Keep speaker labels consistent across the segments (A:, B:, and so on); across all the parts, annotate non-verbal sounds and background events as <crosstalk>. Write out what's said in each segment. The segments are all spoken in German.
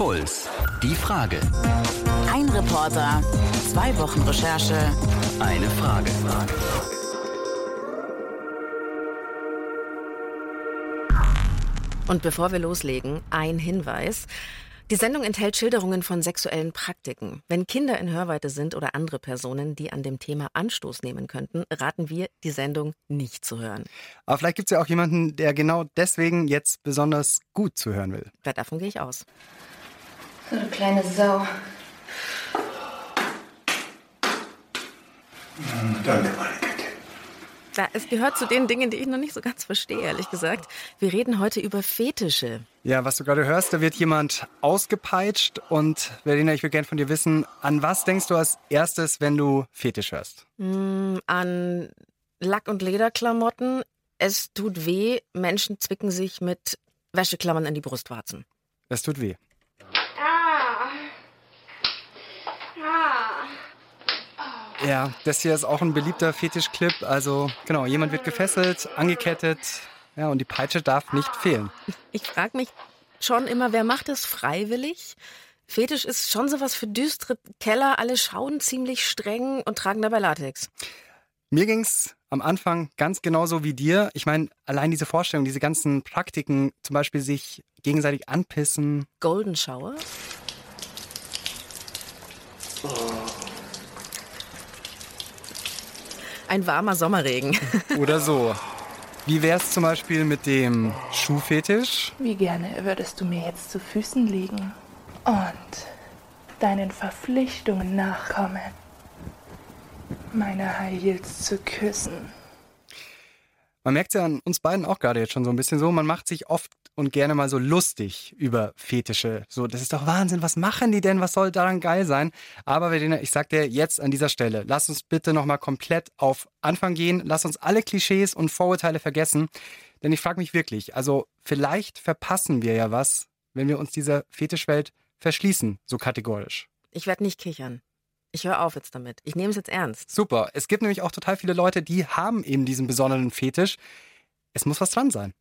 A: Puls. Die Frage.
B: Ein Reporter, zwei Wochen Recherche,
A: Eine Frage.
C: Und bevor wir loslegen, ein Hinweis. Die Sendung enthält Schilderungen von sexuellen Praktiken. Wenn Kinder in Hörweite sind oder andere Personen, die an dem Thema Anstoß nehmen könnten, raten wir, die Sendung nicht zu hören.
D: Aber vielleicht gibt es ja auch jemanden, der genau deswegen jetzt besonders gut zuhören will.
C: Ja, Davon gehe ich aus.
E: So eine kleine Sau.
F: Danke, meine Güte.
C: Ja, es gehört zu den Dingen, die ich noch nicht so ganz verstehe, ehrlich gesagt. Wir reden heute über Fetische.
D: Ja, was du gerade hörst, da wird jemand ausgepeitscht. Und Verena, ich würde gerne von dir wissen, an was denkst du als erstes, wenn du Fetisch hörst?
C: Mm, An Lack- und Lederklamotten. Es tut weh. Menschen zwicken sich mit Wäscheklammern in die Brustwarzen.
D: Das tut weh. Ja, das hier ist auch ein beliebter Fetischclip. Also genau, jemand wird gefesselt, angekettet. Ja, und die Peitsche darf nicht fehlen.
C: Ich frage mich schon immer, wer macht das freiwillig? Fetisch ist schon sowas für düstere Keller. Alle schauen ziemlich streng und tragen dabei Latex.
D: Mir ging's am Anfang ganz genauso wie dir. Ich meine, allein diese Vorstellung, diese ganzen Praktiken, zum Beispiel sich gegenseitig anpissen.
C: Golden Shower? Ein warmer Sommerregen. <laughs>
D: Oder so. Wie wär's zum Beispiel mit dem Schuhfetisch?
E: Wie gerne würdest du mir jetzt zu Füßen liegen und deinen Verpflichtungen nachkommen, meine High Heels zu küssen.
D: Man merkt ja an uns beiden auch gerade jetzt schon so ein bisschen so, man macht sich oft und gerne mal so lustig über Fetische. So, das ist doch Wahnsinn, was machen die denn? Was soll daran geil sein? Aber Verena, ich sag dir jetzt an dieser Stelle, lass uns bitte nochmal komplett auf Anfang gehen. Lass uns alle Klischees und Vorurteile vergessen. Denn ich frage mich wirklich, also vielleicht verpassen wir ja was, wenn wir uns dieser Fetischwelt verschließen, so kategorisch.
C: Ich werde nicht kichern. Ich höre auf jetzt damit. Ich nehme es jetzt ernst.
D: Super. Es gibt nämlich auch total viele Leute, die haben eben diesen besonderen Fetisch. Es muss was dran sein.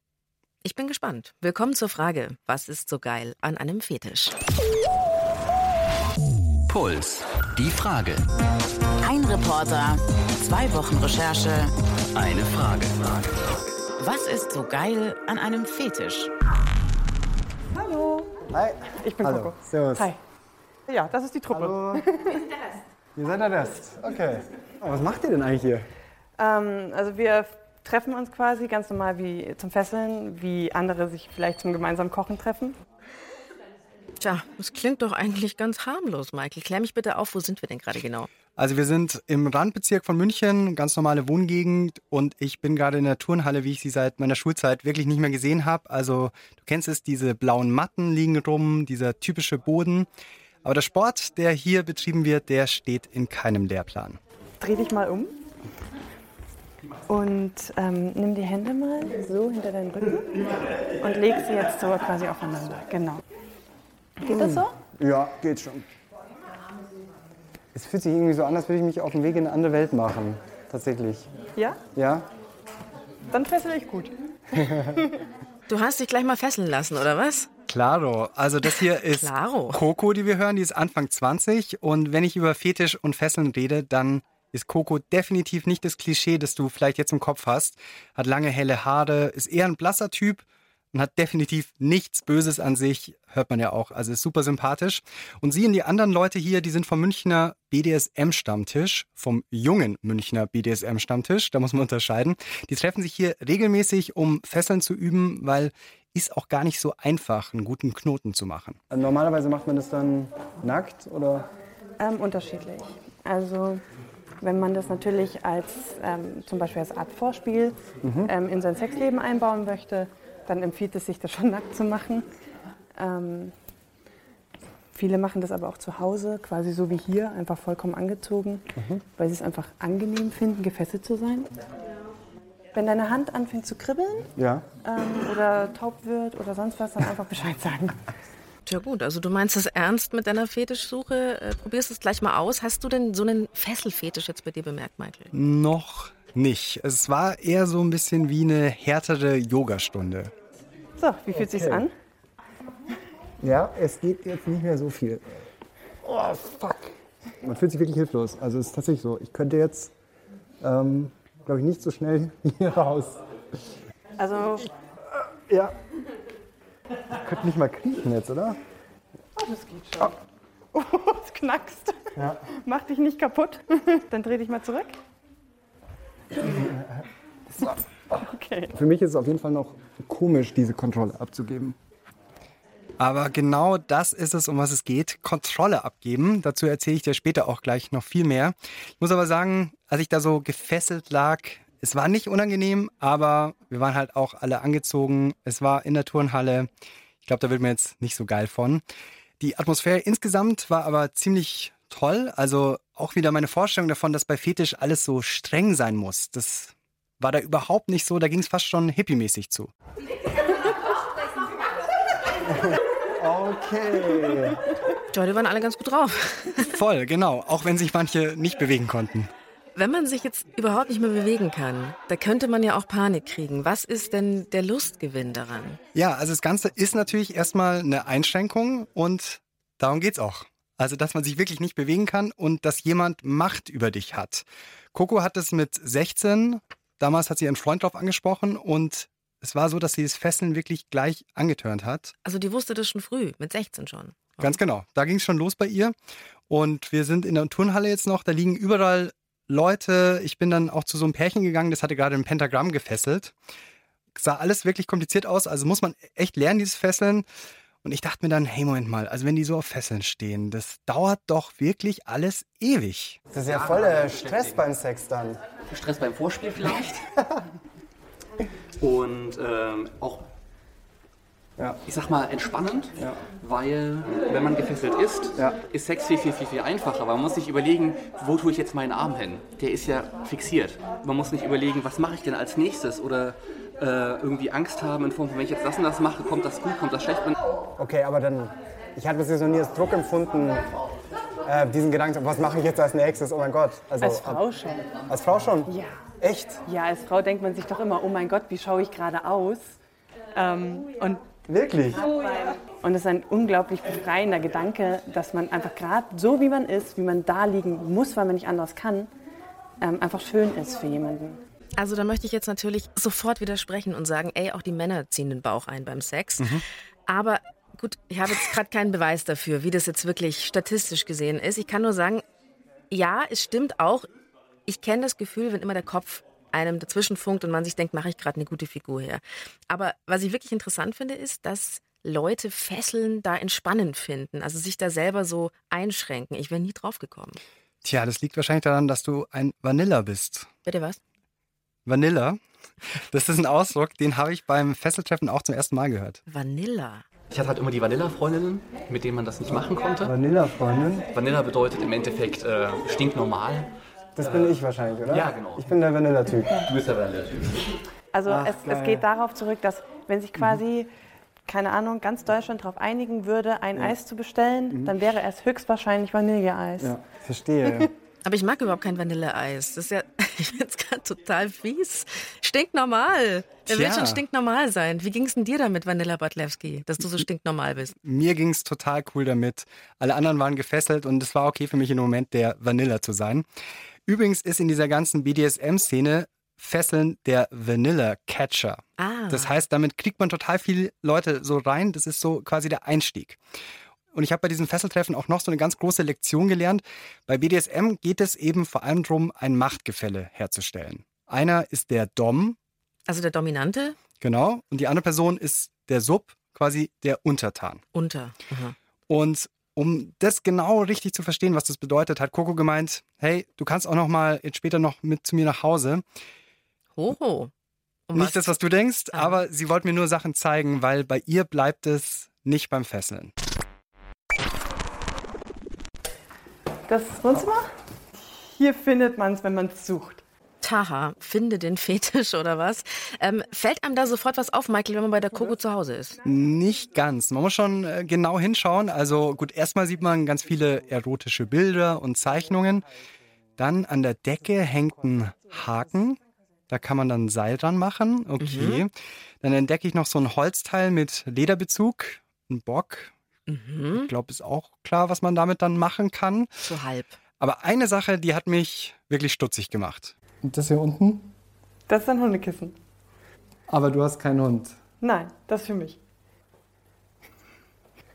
C: Ich bin gespannt. Willkommen zur Frage, was ist so geil an einem Fetisch?
A: Puls. Die Frage.
B: ein Reporter, zwei Wochen Recherche.
A: Eine Frage.
B: Was ist so geil an einem Fetisch?
G: Hallo,
D: Hi.
G: ich bin
D: Hallo.
G: Coco.
D: Servus.
G: Hi. Ja, das ist die Truppe.
D: Hallo. Ihr seid der Rest. Okay. Oh, was macht ihr denn eigentlich hier?
G: Ähm, also wir treffen uns quasi ganz normal wie zum Fesseln, wie andere sich vielleicht zum gemeinsamen Kochen treffen.
C: Tja, das klingt doch eigentlich ganz harmlos, Michael. Klär mich bitte auf, wo sind wir denn gerade genau?
D: Also wir sind im Randbezirk von München, ganz normale Wohngegend und ich bin gerade in der Turnhalle, wie ich sie seit meiner Schulzeit wirklich nicht mehr gesehen habe. Also du kennst es, diese blauen Matten liegen rum, dieser typische Boden. Aber der Sport, der hier betrieben wird, der steht in keinem Lehrplan.
G: Dreh dich mal um und ähm, nimm die Hände mal so hinter deinen Rücken und leg sie jetzt so quasi aufeinander. Genau. Geht das so?
D: Ja, geht schon. Es fühlt sich irgendwie so an, als würde ich mich auf den Weg in eine andere Welt machen. Tatsächlich.
G: Ja?
D: Ja?
G: Dann fessel ich gut. <laughs>
C: Du hast dich gleich mal fesseln lassen, oder was?
D: Claro. Also das hier ist
C: Claro.
D: Coco, die wir hören, die ist Anfang 20. Und wenn ich über Fetisch und Fesseln rede, dann ist Coco definitiv nicht das Klischee, das du vielleicht jetzt im Kopf hast. Hat lange helle Haare, ist eher ein blasser Typ und hat definitiv nichts Böses an sich, hört man ja auch. Also ist super sympathisch. Und sie und die anderen Leute hier, die sind vom Münchner BDSM-Stammtisch, vom jungen Münchner BDSM-Stammtisch, da muss man unterscheiden. Die treffen sich hier regelmäßig, um Fesseln zu üben, weil ist auch gar nicht so einfach, einen guten Knoten zu machen.
H: Normalerweise macht man das dann nackt oder?
G: Ähm, unterschiedlich. Also wenn man das natürlich als ähm, zum Beispiel als Art Vorspiel ähm, in sein Sexleben einbauen möchte, dann empfiehlt es sich, das schon nackt zu machen. Ähm, viele machen das aber auch zu Hause, quasi so wie hier, einfach vollkommen angezogen, weil sie es einfach angenehm finden, gefesselt zu sein. Wenn deine Hand anfängt zu kribbeln
H: Ja.
G: ähm, oder taub wird oder sonst was, dann einfach Bescheid sagen. <laughs>
C: Tja gut, also du meinst es ernst mit deiner Fetischsuche. Äh, probierst es gleich mal aus. Hast du denn so einen Fesselfetisch jetzt bei dir bemerkt, Michael?
D: Noch nicht. Es war eher so ein bisschen wie eine härtere Yogastunde.
G: So, wie fühlt sich's an?
H: Ja, es geht jetzt nicht mehr so viel. Oh, fuck. Man fühlt sich wirklich hilflos. Also es ist tatsächlich so. Ich könnte jetzt, ähm, glaube ich, nicht so schnell <laughs> hier raus.
G: Also,
H: Ja. Ich könnte nicht mal kriechen jetzt, oder?
G: oh, das geht schon. Oh, <laughs> es knackst.
H: Ja.
G: Mach dich nicht kaputt. <laughs> Dann dreh dich mal zurück. Okay.
H: Für mich ist es auf jeden Fall noch komisch, diese Kontrolle abzugeben.
D: Aber genau das ist es, um was es geht. Kontrolle abgeben. Dazu erzähle ich dir später auch gleich noch viel mehr. Ich muss aber sagen, als ich da so gefesselt lag, es war nicht unangenehm, aber wir waren halt auch alle angezogen. Es war in der Turnhalle. Ich glaube, da wird mir jetzt nicht so geil von. Die Atmosphäre insgesamt war aber ziemlich toll. Also auch wieder meine Vorstellung davon, dass bei Fetisch alles so streng sein muss. Das war da überhaupt nicht so. Da ging es fast schon hippiemäßig zu.
H: Okay.
C: Die waren alle ganz gut drauf.
D: Voll, genau. Auch wenn sich manche nicht bewegen konnten.
C: Wenn man sich jetzt überhaupt nicht mehr bewegen kann, da könnte man ja auch Panik kriegen. Was ist denn der Lustgewinn daran?
D: Ja, also das Ganze ist natürlich erstmal eine Einschränkung und darum geht's auch. Also, dass man sich wirklich nicht bewegen kann und dass jemand Macht über dich hat. Coco hat es mit 16, damals hat sie ihren Freund drauf angesprochen und es war so, dass sie das Fesseln wirklich gleich angetörnt hat.
C: Also die wusste das schon früh, mit 16 schon.
D: Ganz genau. Da ging es schon los bei ihr. Und wir sind in der Turnhalle jetzt noch. Da liegen überall Leute. Ich bin dann auch zu so einem Pärchen gegangen, das hatte gerade ein Pentagramm gefesselt. Sah alles wirklich kompliziert aus. Also muss man echt lernen, dieses Fesseln. Und ich dachte mir dann, hey, Moment mal, also wenn die so auf Fesseln stehen, das dauert doch wirklich alles ewig.
H: Das ist ja voll der Stress beim Sex dann.
A: Stress beim Vorspiel vielleicht. <laughs> Und ähm, auch,
H: Ja.
A: ich sag mal, entspannend,
H: Ja.
A: weil wenn man gefesselt ist,
H: Ja.
A: ist Sex viel, viel, viel, viel einfacher. Man muss sich überlegen, wo tue ich jetzt meinen Arm hin? Der ist ja fixiert. Man muss nicht überlegen, was mache ich denn als nächstes oder äh, irgendwie Angst haben in Form von, wenn ich jetzt das und das mache, kommt das gut, kommt das schlecht.
H: Okay, aber dann, ich hatte bis jetzt noch nie als Druck empfunden, äh, diesen Gedanken, was mache ich jetzt als nächstes? Oh mein Gott. Also,
G: Als Frau schon.
H: Als Frau schon?
G: Ja.
H: Echt?
G: Ja, als Frau denkt man sich doch immer, oh mein Gott, wie schaue ich gerade aus? Ähm, und
H: Wirklich?
G: Und es ist ein unglaublich befreiender Gedanke, dass man einfach gerade so, wie man ist, wie man da liegen muss, weil man nicht anders kann, ähm, einfach schön ist für jemanden.
C: Also da möchte ich jetzt natürlich sofort widersprechen und sagen, ey, auch die Männer ziehen den Bauch ein beim Sex. Aber gut, ich habe jetzt gerade keinen Beweis dafür, wie das jetzt wirklich statistisch gesehen ist. Ich kann nur sagen, ja, es stimmt auch. Ich kenne das Gefühl, wenn immer der Kopf einem dazwischen funkt und man sich denkt, mache ich gerade eine gute Figur her. Aber was ich wirklich interessant finde, ist, dass Leute Fesseln da entspannend finden, also sich da selber so einschränken. Ich wäre nie drauf gekommen.
D: Tja, das liegt wahrscheinlich daran, dass du ein Vanilla bist.
C: Bitte was?
D: Vanilla, das ist ein Ausdruck, den habe ich beim Fesseltreffen auch zum ersten Mal gehört.
C: Vanilla.
A: Ich hatte halt immer die Vanilla-Freundinnen, mit denen man das nicht machen konnte.
H: Vanilla-Freundin?
A: Vanilla bedeutet im Endeffekt äh, stinknormal.
H: Das bin ich wahrscheinlich, oder?
A: Ja, genau.
H: Ich bin der Vanilla-Typ.
A: Du bist der Vanilla-Typ.
G: Also
H: Ach,
G: es, es geht darauf zurück, dass wenn sich quasi, keine Ahnung, ganz Deutschland darauf einigen würde, ein Eis zu bestellen, dann wäre es höchstwahrscheinlich Vanilleeis.
H: Ja, verstehe. <laughs>
C: Aber ich mag überhaupt kein Vanilleeis. Das ist ja, <laughs> ich finde es gerade total fies. Stinknormal. Der will schon stinknormal sein. Wie ging es denn dir damit, Vanilla Bartlewski, dass du so stinknormal bist?
D: Mir ging es total cool damit. Alle anderen waren gefesselt und es war okay für mich im Moment, der Vanilla zu sein. Übrigens ist in dieser ganzen BDSM-Szene Fesseln der Vanilla Catcher.
C: Ah.
D: Das heißt, damit kriegt man total viele Leute so rein. Das ist so quasi der Einstieg. Und ich habe bei diesen Fesseltreffen auch noch so eine ganz große Lektion gelernt. Bei BDSM geht es eben vor allem darum, ein Machtgefälle herzustellen. Einer ist der Dom,
C: Also der Dominante
D: genau, und die andere Person ist der Sub, quasi der Untertan.
C: unter. Aha.
D: Und um das genau richtig zu verstehen, was das bedeutet, hat Coco gemeint, hey, du kannst auch noch mal jetzt später noch mit zu mir nach Hause.
C: Hoho. Um
D: Nicht das, was du denkst,
C: Ah.
D: aber sie wollte mir nur Sachen zeigen, weil bei ihr bleibt es nicht beim Fesseln.
G: Das Wohnzimmer? Hier findet man es, wenn man es sucht.
C: Taha, finde den Fetisch oder was? Ähm, fällt einem da sofort was auf, Michael, wenn man bei der Coco zu Hause ist?
D: Nicht ganz. Man muss schon äh, genau hinschauen. Also gut, erstmal sieht man ganz viele erotische Bilder und Zeichnungen. Dann an der Decke hängt ein Haken. Da kann man dann ein Seil dran machen. Okay. Dann entdecke ich noch so ein Holzteil mit Lederbezug. Ein Bock. Ich glaube, ist auch klar, was man damit dann machen kann.
C: So halb.
D: Aber eine Sache, die hat mich wirklich stutzig gemacht.
H: Und das hier unten?
G: Das ist ein Hundekissen.
H: Aber du hast keinen Hund.
G: Nein, das ist für mich.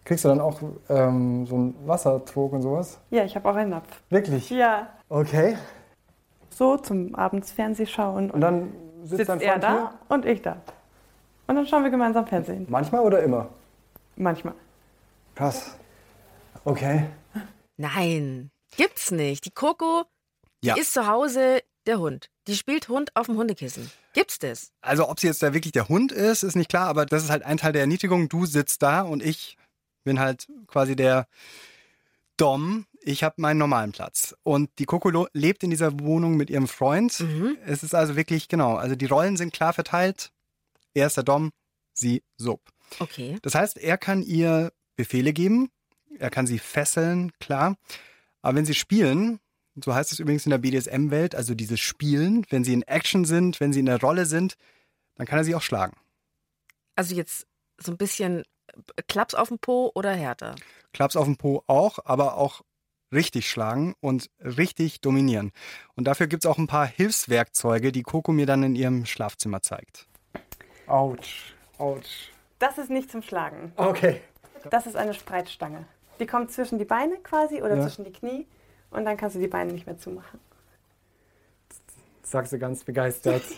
H: Kriegst du dann auch ähm, so einen Wassertrog und sowas?
G: Ja, ich habe auch einen Napf.
H: Wirklich?
G: Ja,
H: Okay.
G: so zum abends Fernseh schauen.
H: Und dann sitzt,
G: sitzt
H: dein
G: er da
H: hier?
G: und ich da. Und dann schauen wir gemeinsam Fernsehen.
H: Manchmal oder immer?
G: Manchmal.
H: Krass. Okay.
C: Nein, gibt's nicht. Die Coco, die
D: Ja.
C: ist zu Hause der Hund. Die spielt Hund auf dem Hundekissen. Gibt's das?
D: Also, ob sie jetzt da wirklich der Hund ist, ist nicht klar, aber das ist halt ein Teil der Erniedrigung. Du sitzt da und ich bin halt quasi der Dom. Ich habe meinen normalen Platz. Und die Coco lo- lebt in dieser Wohnung mit ihrem Freund.
C: Mhm.
D: Es ist also wirklich, genau, also die Rollen sind klar verteilt. Er ist der Dom, sie Sub.
C: Okay.
D: Das heißt, er kann ihr Befehle geben, er kann sie fesseln, klar. Aber wenn sie spielen, so heißt es übrigens in der BDSM-Welt, also dieses Spielen, wenn sie in Action sind, wenn sie in der Rolle sind, dann kann er sie auch schlagen.
C: Also jetzt so ein bisschen äh, Klaps auf dem Po oder härter.
D: Klaps auf dem Po auch, aber auch richtig schlagen und richtig dominieren. Und dafür gibt es auch ein paar Hilfswerkzeuge, die Coco mir dann in ihrem Schlafzimmer zeigt.
H: Autsch. Autsch.
G: Das ist nicht zum Schlagen.
H: Okay.
G: Das ist eine Spreizstange. Die kommt zwischen die Beine quasi oder
H: Ja.
G: zwischen die Knie und dann kannst du die Beine nicht mehr zumachen.
H: Sagst du ganz begeistert. <laughs>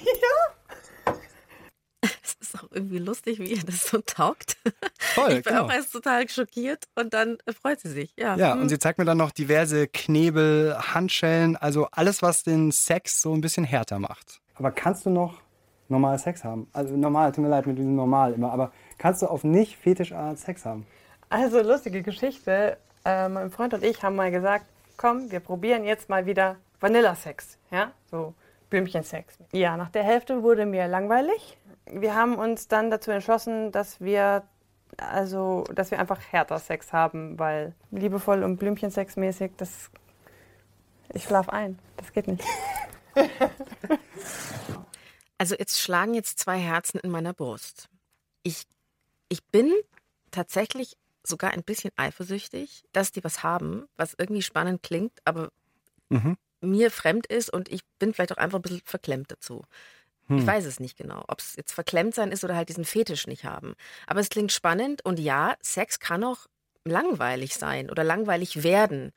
C: Es ist auch irgendwie lustig, wie ihr das so taugt.
D: Toll,
C: Ich bin
D: genau.
C: auch erst total schockiert und dann freut sie sich. Ja,
D: Ja,
C: hm.
D: und sie zeigt mir dann noch diverse Knebel, Handschellen, also alles, was den Sex so ein bisschen härter macht.
H: Aber kannst du noch normal Sex haben? Also normal, tut mir leid mit diesem normal immer, aber kannst du auf nicht Fetischart Sex haben?
G: Also lustige Geschichte. Äh, mein Freund und ich haben mal gesagt, komm, wir probieren jetzt mal wieder Vanilla-Sex. Ja, so Blümchen-Sex. Ja, nach der Hälfte wurde mir langweilig. Wir haben uns dann dazu entschlossen, dass wir also, dass wir einfach härter Sex haben, weil liebevoll und Blümchen-Sex mäßig, das ich schlaf ein. Das geht nicht. <laughs>
C: Also jetzt schlagen jetzt zwei Herzen in meiner Brust. Ich, ich bin tatsächlich sogar ein bisschen eifersüchtig, dass die was haben, was irgendwie spannend klingt, aber
D: Mhm.
C: mir fremd ist und ich bin vielleicht auch einfach ein bisschen verklemmt dazu.
D: Hm.
C: Ich weiß es nicht genau, ob es jetzt verklemmt sein ist oder halt diesen Fetisch nicht haben. Aber es klingt spannend und ja, Sex kann auch langweilig sein oder langweilig werden.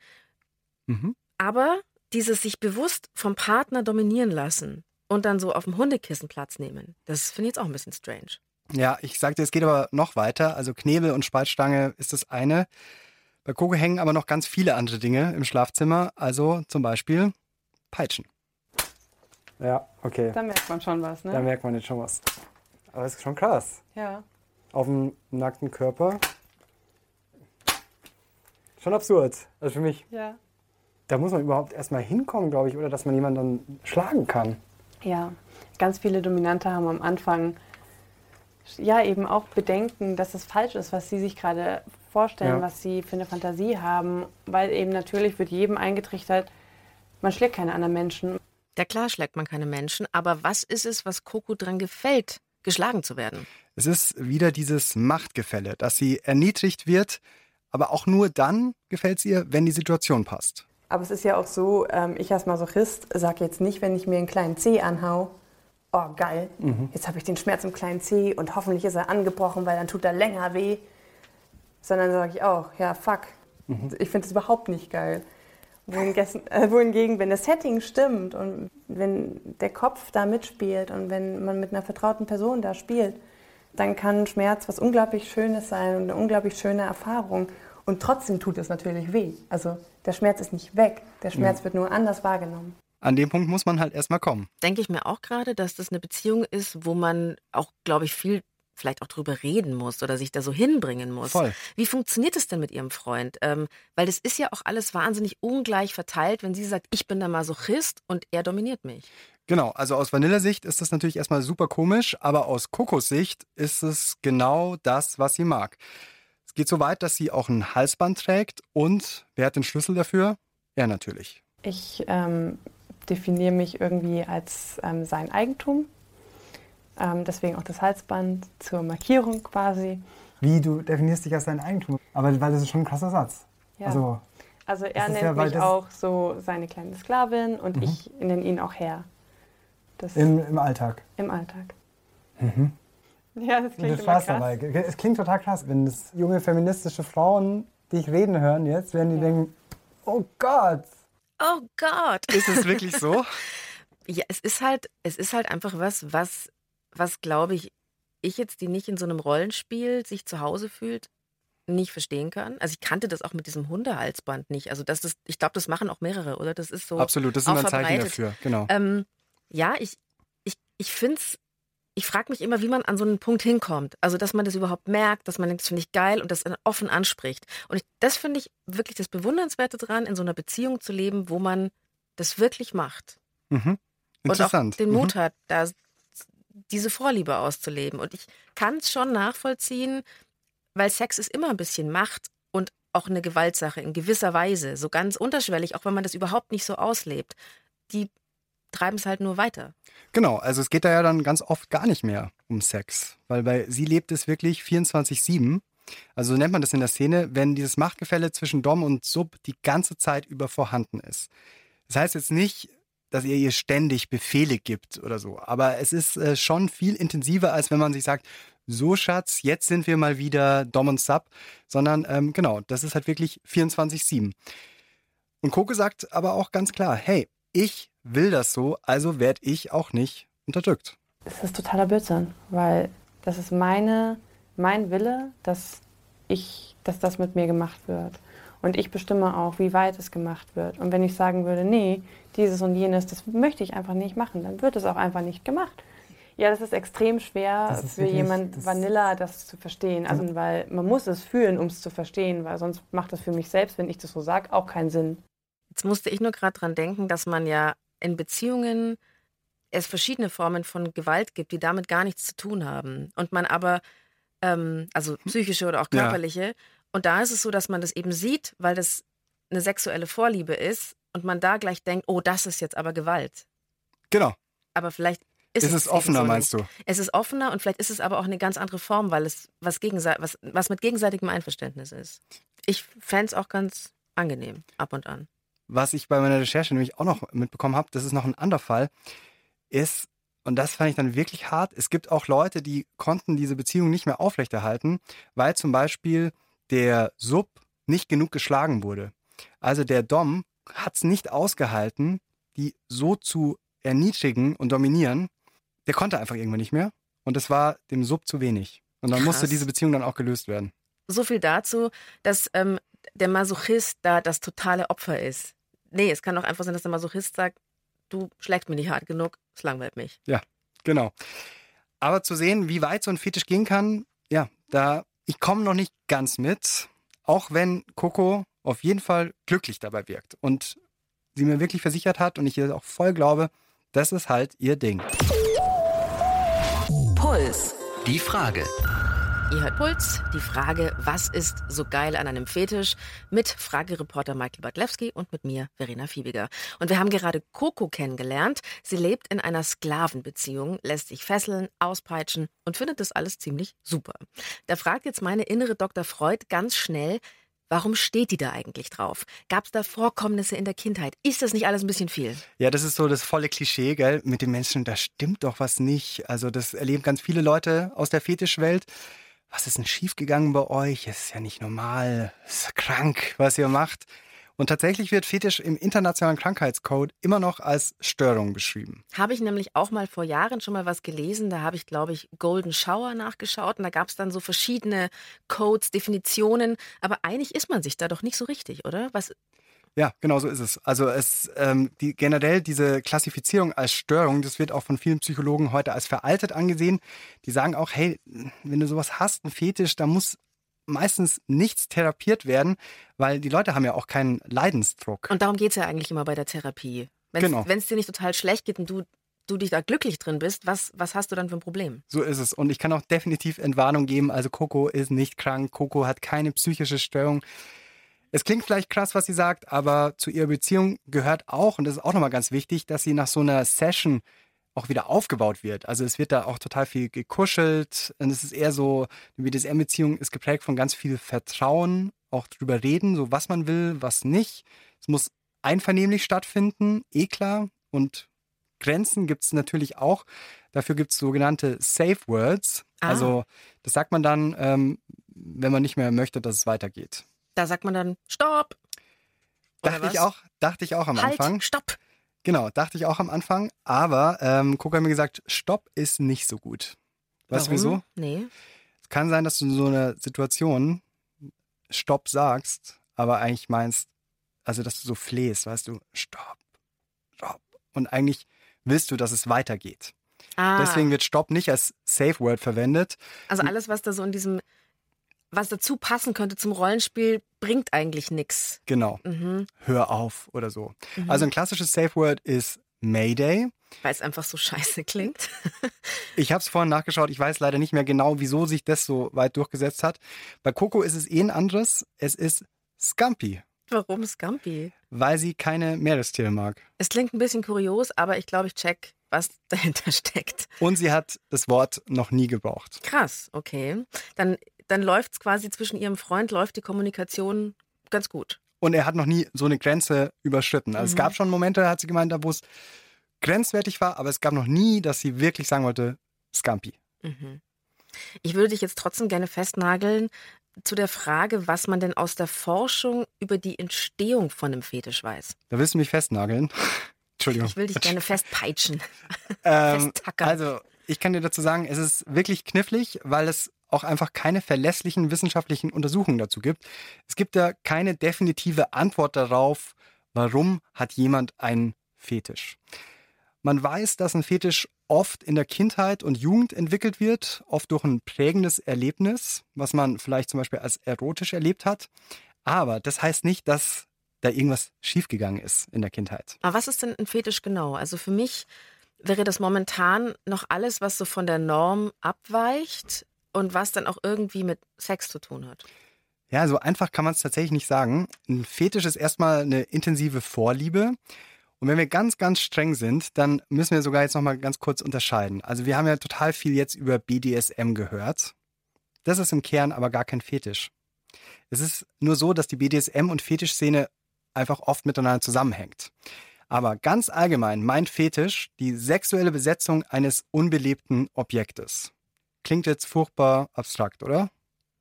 D: Mhm.
C: Aber dieses sich bewusst vom Partner dominieren lassen und dann so auf dem Hundekissen Platz nehmen, das finde ich jetzt auch ein bisschen strange.
D: Ja, ich sagte, es geht aber noch weiter. Also Knebel und Spaltstange ist das eine. Bei Coco hängen aber noch ganz viele andere Dinge im Schlafzimmer. Also zum Beispiel Peitschen.
H: Ja, okay.
G: Da merkt man schon was,
H: Da
G: ne?
H: merkt man jetzt schon was. Aber das ist schon krass.
G: Ja.
H: Auf dem nackten Körper. Schon absurd. Also für mich,
G: Ja.
H: da muss man überhaupt erstmal hinkommen, glaube ich, oder dass man jemanden dann schlagen kann.
G: Ja, ganz viele Dominante haben am Anfang ja eben auch Bedenken, dass es falsch ist, was sie sich gerade vorstellen,
H: Ja.
G: was sie für eine Fantasie haben, weil eben natürlich wird jedem eingetrichtert, man schlägt keine anderen Menschen.
C: Ja klar schlägt man keine Menschen, aber was ist es, was Coco dran gefällt, geschlagen zu werden?
D: Es ist wieder dieses Machtgefälle, dass sie erniedrigt wird, aber auch nur dann gefällt es ihr, wenn die Situation passt.
G: Aber es ist ja auch so, ähm, ich als Masochist sage jetzt nicht, wenn ich mir einen kleinen Zeh anhau, oh geil, jetzt habe ich den Schmerz im kleinen Zeh und hoffentlich ist er angebrochen, weil dann tut er länger weh. Sondern sage ich auch, ja fuck, ich finde es überhaupt nicht geil. Wohingegen, äh, wohingegen, wenn das Setting stimmt und wenn der Kopf da mitspielt und wenn man mit einer vertrauten Person da spielt, dann kann Schmerz was unglaublich Schönes sein und eine unglaublich schöne Erfahrung. Und trotzdem tut es natürlich weh. Also der Schmerz ist nicht weg, der Schmerz wird nur anders wahrgenommen.
D: An dem Punkt muss man halt erstmal kommen.
C: Denke ich mir auch gerade, dass das eine Beziehung ist, wo man auch, glaube ich, viel vielleicht auch drüber reden muss oder sich da so hinbringen muss.
D: Voll.
C: Wie funktioniert es denn mit Ihrem Freund? Ähm, weil das ist ja auch alles wahnsinnig ungleich verteilt, wenn sie sagt, ich bin der Masochist und er dominiert mich.
D: Genau, also aus Vanillesicht ist das natürlich erstmal super komisch, aber aus Kokos-Sicht ist es genau das, was sie mag. Es geht so weit, dass sie auch ein Halsband trägt und wer hat den Schlüssel dafür? Er natürlich.
G: Ich ähm, definiere mich irgendwie als ähm, sein Eigentum. Ähm, deswegen auch das Halsband zur Markierung quasi.
H: wie du definierst dich als dein Eigentum. Aber weil das ist schon ein krasser Satz.
G: Ja.
H: Also,
G: Also er
H: Das
G: nennt
H: ja,
G: mich
H: das-
G: auch so seine kleine Sklavin und ich nenne ihn auch Herr. Das
H: im, im Alltag.
G: im Alltag. Ja, das klingt
H: Spaß
G: krass.
H: dabei. Es klingt total krass, wenn das junge feministische Frauen dich reden hören jetzt, werden die denken, oh Gott.
C: Oh Gott.
D: Ist es wirklich so? <laughs>
C: Ja, es ist halt, es ist halt einfach was, was, was glaube ich, ich jetzt, die nicht in so einem Rollenspiel sich zu Hause fühlt, nicht verstehen kann. Also ich kannte das auch mit diesem Hundehalsband nicht. Also das ist, ich glaube, das machen auch mehrere, oder? Das ist so.
D: Absolut, das immer ein Zeichen dafür. Genau.
C: Ähm, ja, ich, ich, ich finde es, ich frage mich immer, wie man an so einen Punkt hinkommt. Also, dass man das überhaupt merkt, dass man denkt, das finde ich geil und das offen anspricht. Und ich, das finde ich wirklich das Bewundernswerte dran, in so einer Beziehung zu leben, wo man das wirklich macht.
D: Mhm. Interessant.
C: Und auch den
D: Mhm.
C: Mut hat, da diese Vorliebe auszuleben. Und ich kann es schon nachvollziehen, weil Sex ist immer ein bisschen Macht und auch eine Gewaltsache in gewisser Weise, so ganz unterschwellig, auch wenn man das überhaupt nicht so auslebt. Die treiben es halt nur weiter.
D: Genau, also es geht da ja dann ganz oft gar nicht mehr um Sex, weil bei sie lebt es wirklich 24-7. Also so nennt man das in der Szene, wenn dieses Machtgefälle zwischen Dom und Sub die ganze Zeit über vorhanden ist. Das heißt jetzt nicht, dass ihr ihr ständig Befehle gibt oder so, aber es ist äh, schon viel intensiver, als wenn man sich sagt, so Schatz, jetzt sind wir mal wieder Dom und Sub, sondern ähm, genau, das ist halt wirklich 24-7. Und Coco sagt aber auch ganz klar, hey, ich will das so, also werde ich auch nicht unterdrückt.
G: Das ist totaler Blödsinn, weil das ist meine, mein Wille, dass ich, dass das mit mir gemacht wird. Und ich bestimme auch, wie weit es gemacht wird. Und wenn ich sagen würde, nee, dieses und jenes, das möchte ich einfach nicht machen, dann wird es auch einfach nicht gemacht. Ja, das ist extrem schwer
H: ist
G: für
H: wirklich-
G: jemand
H: das-
G: Vanilla, das zu verstehen. Also, weil man muss es fühlen, um es zu verstehen, weil sonst macht das für mich selbst, wenn ich das so sage, auch keinen Sinn.
C: Jetzt musste ich nur gerade dran denken, dass man ja in Beziehungen es verschiedene Formen von Gewalt gibt, die damit gar nichts zu tun haben. Und man aber, ähm, also psychische oder auch
D: Ja.
C: körperliche. Und da ist es so, dass man das eben sieht, weil das eine sexuelle Vorliebe ist und man da gleich denkt, oh, das ist jetzt aber Gewalt.
D: Genau.
C: Aber vielleicht ist,
D: Ist es
C: eben
D: offener,
C: so
D: meinst du?
C: Es ist offener und vielleicht ist es aber auch eine ganz andere Form, weil es was, was, was mit gegenseitigem Einverständnis ist. Ich fände es auch ganz angenehm, ab und an.
D: Was ich bei meiner Recherche nämlich auch noch mitbekommen habe, das ist noch ein anderer Fall, ist, und das fand ich dann wirklich hart, es gibt auch Leute, die konnten diese Beziehung nicht mehr aufrechterhalten, weil zum Beispiel der Sub nicht genug geschlagen wurde. Also der Dom hat es nicht ausgehalten, die so zu erniedrigen und dominieren. Der konnte einfach irgendwann nicht mehr und es war dem Sub zu wenig. Und dann musste
C: Krass.
D: diese Beziehung dann auch gelöst werden.
C: so viel dazu, dass ähm, der Masochist da das totale Opfer ist. Nee, es kann auch einfach sein, dass der Masochist sagt, du schlägst mich nicht hart genug, es langweilt mich.
D: Genau. Aber zu sehen, wie weit so ein Fetisch gehen kann, ja, da, ich komme noch nicht ganz mit. Auch wenn Coco auf jeden Fall glücklich dabei wirkt und sie mir wirklich versichert hat und ich ihr auch voll glaube, das ist halt ihr Ding.
B: Puls.
F: Die Frage.
C: Ihr hört Puls, die Frage, was ist so geil an einem Fetisch? Mit Fragereporter Michael Bartlewski und mit mir, Verena Fiebiger. Und wir haben gerade Coco kennengelernt. Sie lebt in einer Sklavenbeziehung, lässt sich fesseln, auspeitschen und findet das alles ziemlich super. Da fragt jetzt meine innere Dr. Freud ganz schnell, warum steht die da eigentlich drauf? Gab es da Vorkommnisse in der Kindheit? Ist das nicht alles ein bisschen viel?
D: Ja, das ist so das volle Klischee, gell? Mit den Menschen, da stimmt doch was nicht. Also das erleben ganz viele Leute aus der Fetischwelt. Was ist denn schiefgegangen bei euch? Es ist ja nicht normal. Es ist krank, was ihr macht. Und tatsächlich wird Fetisch im internationalen Krankheitscode immer noch als Störung beschrieben.
C: Habe ich nämlich auch mal vor Jahren schon mal was gelesen. Da habe ich, glaube ich, Golden Shower nachgeschaut und da gab es dann so verschiedene Codes, Definitionen. Aber einig ist man sich da doch nicht so richtig, oder? Was,
D: Ja, genau so ist es. Also es ähm, die, generell diese Klassifizierung als Störung, das wird auch von vielen Psychologen heute als veraltet angesehen. Die sagen auch, hey, wenn du sowas hast, ein Fetisch, da muss meistens nichts therapiert werden, weil die Leute haben ja auch keinen Leidensdruck.
C: und darum geht es ja eigentlich immer bei der Therapie. Wenn
D: Genau.
C: es dir nicht total schlecht geht und du, du dich da glücklich drin bist, was, was hast du dann für ein Problem?
D: So ist es. Und ich kann auch definitiv Entwarnung geben. Also Coco ist nicht krank. Coco hat keine psychische Störung. Es klingt vielleicht krass, was sie sagt, aber zu ihrer Beziehung gehört auch, und das ist auch nochmal ganz wichtig, dass sie nach so einer Session auch wieder aufgebaut wird. Also es wird da auch total viel gekuschelt und es ist eher so, die BDSM-Beziehung ist geprägt von ganz viel Vertrauen, auch drüber reden, so was man will, was nicht. Es muss einvernehmlich stattfinden, eh klar. Und Grenzen gibt es natürlich auch. Dafür gibt es sogenannte Safe Words.
C: Ah.
D: Also das sagt man dann, ähm, wenn man nicht mehr möchte, dass es weitergeht.
C: Da sagt man dann Stopp. Oder
D: Dachte ich auch, dachte ich auch am
C: halt,
D: Anfang.
C: Stopp.
D: Genau, dachte ich auch am Anfang. Aber ähm, Coco hat mir gesagt, Stopp ist nicht so gut. Weißt du
C: Warum?
D: wieso?
C: Nee.
D: Es kann sein, dass du in so einer Situation Stopp sagst, aber eigentlich meinst, also dass du so flehst, weißt du, Stopp, Stopp. Und eigentlich willst du, dass es weitergeht.
C: Ah,
D: Deswegen wird Stopp nicht als Safe Word verwendet.
C: also alles, was da so in diesem, was dazu passen könnte zum Rollenspiel, bringt eigentlich nichts.
D: Genau.
C: Mhm.
D: Hör auf oder so. Also ein klassisches Safe Word ist Mayday.
C: Weil es einfach so <laughs> scheiße klingt.
D: Ich habe es vorhin nachgeschaut. Ich weiß leider nicht mehr genau, wieso sich das so weit durchgesetzt hat. Bei Coco ist es eh ein anderes. Es ist Scumpy,
C: Warum Scampi?
D: weil sie keine Meerestiere mag.
C: Es klingt ein bisschen kurios, aber ich glaube, ich check, was <laughs> dahinter steckt.
D: Und sie hat das Wort noch nie gebraucht.
C: Krass, okay. Dann, dann läuft es quasi zwischen ihrem Freund, läuft die Kommunikation ganz gut.
D: Und er hat noch nie so eine Grenze überschritten. Also es gab schon Momente, hat sie gemeint, da wo es grenzwertig war, aber es gab noch nie, dass sie wirklich sagen wollte, Scampi.
C: Mhm. Ich würde dich jetzt trotzdem gerne festnageln zu der Frage, was man denn aus der Forschung über die Entstehung von einem Fetisch weiß.
D: Da willst du mich festnageln. <laughs> Entschuldigung.
C: Ich will dich gerne festpeitschen. <laughs>
D: Ähm,
C: festtackern.
D: also, ich kann dir dazu sagen, es ist wirklich knifflig, weil es auch einfach keine verlässlichen wissenschaftlichen Untersuchungen dazu gibt. Es gibt da keine definitive Antwort darauf, warum hat jemand einen Fetisch. Man weiß, dass ein Fetisch oft in der Kindheit und Jugend entwickelt wird, oft durch ein prägendes Erlebnis, was man vielleicht zum Beispiel als erotisch erlebt hat. Aber das heißt nicht, dass da irgendwas schiefgegangen ist in der Kindheit.
C: Aber was ist denn ein Fetisch genau? Also für mich wäre das momentan noch alles, was so von der Norm abweicht und was dann auch irgendwie mit Sex zu tun hat.
D: Ja, so einfach kann man es tatsächlich nicht sagen. Ein Fetisch ist erstmal eine intensive Vorliebe. Und wenn wir ganz, ganz streng sind, dann müssen wir sogar jetzt nochmal ganz kurz unterscheiden. Also wir haben ja total viel jetzt über BDSM gehört. Das ist im Kern aber gar kein Fetisch. Es ist nur so, dass die BDSM- und Fetischszene einfach oft miteinander zusammenhängt. Aber ganz allgemein meint Fetisch die sexuelle Besetzung eines unbelebten Objektes. Klingt jetzt furchtbar abstrakt, oder?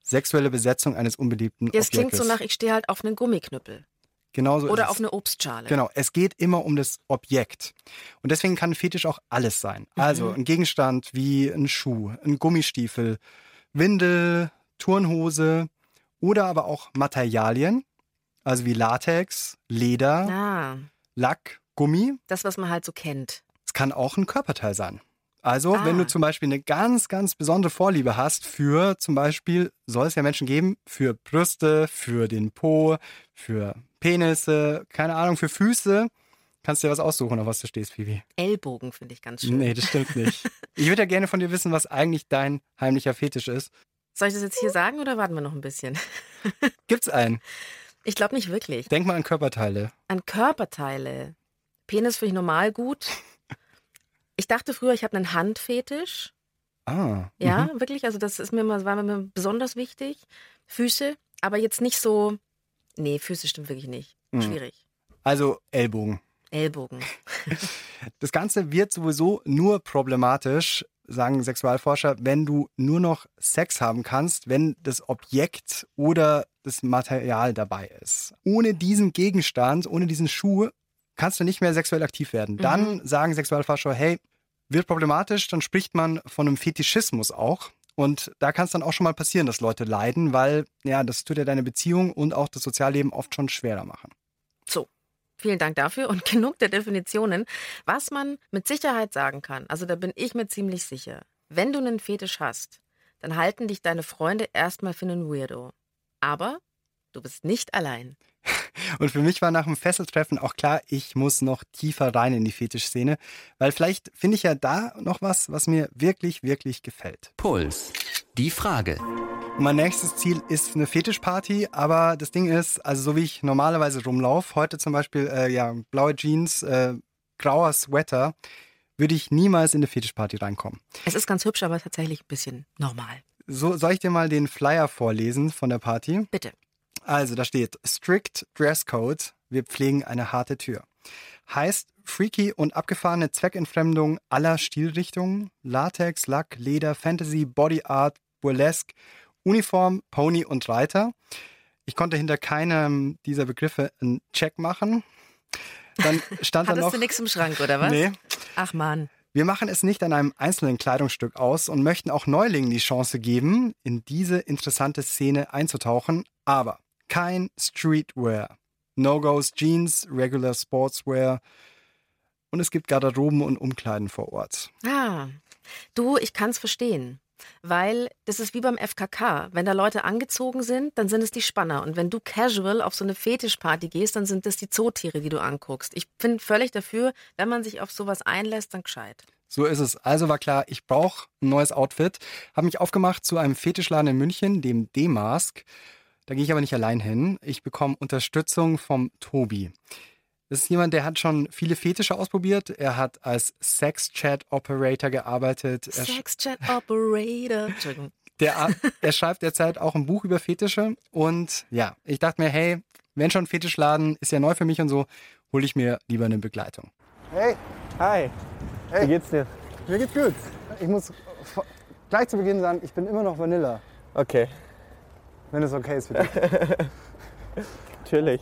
D: Sexuelle Besetzung eines unbeliebten
C: Das
D: Objektes.
C: klingt so nach, ich stehe halt auf einen Gummiknüppel
D: Genauso ist
C: oder auf eine Obstschale.
D: Genau, es geht immer um das Objekt. Und deswegen kann ein Fetisch auch alles sein. Also ein Gegenstand wie ein Schuh, ein Gummistiefel, Windel, Turnhose oder aber auch Materialien, also wie Latex, Leder,
C: Ah,
D: Lack, Gummi.
C: das, was man halt so kennt.
D: Es kann auch ein Körperteil sein. Also,
C: Ah.
D: wenn du zum Beispiel eine ganz, ganz besondere Vorliebe hast für zum Beispiel, soll es ja Menschen geben, für Brüste, für den Po, für Penisse, keine Ahnung, für Füße, kannst du dir was aussuchen, auf was du stehst, Pibi.
C: Ellbogen finde ich ganz schön.
D: Nee, das stimmt nicht. <laughs> Ich würde ja gerne von dir wissen, was eigentlich dein heimlicher Fetisch ist.
C: Soll ich das jetzt hier sagen oder warten wir noch ein bisschen? <laughs>
D: Gibt's einen?
C: Ich glaube nicht wirklich.
D: Denk mal an Körperteile.
C: An Körperteile. Penis finde ich normal gut. Ich dachte früher, ich habe einen Handfetisch.
D: Ah.
C: Ja,
D: Mhm.
C: wirklich. Also das ist mir mal, war mir besonders wichtig. Füße, aber jetzt nicht so. Nee, Füße stimmt wirklich nicht.
D: Mhm.
C: Schwierig.
D: Also Ellbogen.
C: Ellbogen. <laughs>
D: Das Ganze wird sowieso nur problematisch, sagen Sexualforscher, wenn du nur noch Sex haben kannst, wenn das Objekt oder das Material dabei ist. Ohne diesen Gegenstand, ohne diesen Schuh, kannst du nicht mehr sexuell aktiv werden. Dann sagen Sexualforscher, hey, wird problematisch, dann spricht man von einem Fetischismus auch. Und da kann es dann auch schon mal passieren, dass Leute leiden, weil ja, das tut ja deine Beziehung und auch das Sozialleben oft schon schwerer machen.
C: So. Vielen Dank dafür und <laughs> genug der Definitionen. Was man mit Sicherheit sagen kann, also da bin ich mir ziemlich sicher, wenn du einen Fetisch hast, dann halten dich deine Freunde erstmal für einen Weirdo. Aber du bist nicht allein. <laughs>
D: Und für mich war nach dem Fesseltreffen auch klar, ich muss noch tiefer rein in die Fetischszene, weil vielleicht finde ich ja da noch was, was mir wirklich, wirklich gefällt.
F: Puls. Die Frage.
D: Und mein nächstes Ziel ist eine Fetischparty, aber das Ding ist, also so wie ich normalerweise rumlaufe, heute zum Beispiel äh, ja blaue Jeans, äh, grauer Sweater, würde ich niemals in eine Fetischparty reinkommen.
C: Es ist ganz hübsch, aber tatsächlich ein bisschen normal.
D: So, soll ich dir mal den Flyer vorlesen von der Party?
C: Bitte.
D: Also, da steht Strict Dresscode. Wir pflegen eine harte Tür. Heißt freaky und abgefahrene Zweckentfremdung aller Stilrichtungen. Latex, Lack, Leder, Fantasy, Body Art, Burlesque, Uniform, Pony und Reiter. Ich konnte hinter keinem dieser Begriffe einen Check machen. Dann stand da
C: Hattest
D: noch.
C: du nichts im Schrank, oder was?
D: Nee.
C: Ach man.
D: Wir machen es nicht an einem einzelnen Kleidungsstück aus und möchten auch Neulingen die Chance geben, in diese interessante Szene einzutauchen, aber kein Streetwear. No-Gos, Jeans, Regular Sportswear und es gibt Garderoben und Umkleiden vor Ort.
C: Ah, du, ich kann's verstehen. Weil das ist wie beim FKK. Wenn da Leute angezogen sind, dann sind es die Spanner. Und wenn du casual auf so eine Fetischparty gehst, dann sind es die Zootiere, die du anguckst. Ich bin völlig dafür, wenn man sich auf sowas einlässt, dann gescheit.
D: So ist es. Also war klar, ich brauche ein neues Outfit. Habe mich aufgemacht zu einem Fetischladen in München, dem D-Mask. Da gehe ich aber nicht allein hin. Ich bekomme Unterstützung vom Tobi. Das ist jemand, der hat schon viele Fetische ausprobiert. Er hat als Sex-Chat-Operator gearbeitet. Er, sch-
C: Sex-Chat Operator. <laughs> Entschuldigung.
D: der, er schreibt derzeit auch ein Buch über Fetische. Und ja, ich dachte mir, hey, wenn schon Fetischladen, ist ja neu für mich und so, hole ich mir lieber eine Begleitung.
H: Hey,
I: Hi,
H: Hey.
I: wie geht's dir?
H: mir geht's gut. Ich muss gleich zu Beginn sagen, ich bin immer noch Vanilla,
I: Okay,
H: wenn es okay ist für dich. <laughs>
I: natürlich.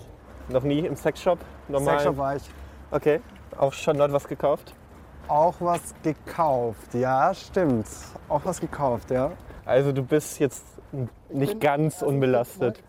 I: Noch nie im Sexshop? Normal?
H: Sexshop war ich.
I: Okay, auch schon dort was gekauft?
H: Auch was gekauft, ja, stimmt. Auch was gekauft, ja.
I: Also du bist jetzt nicht ganz unbelastet.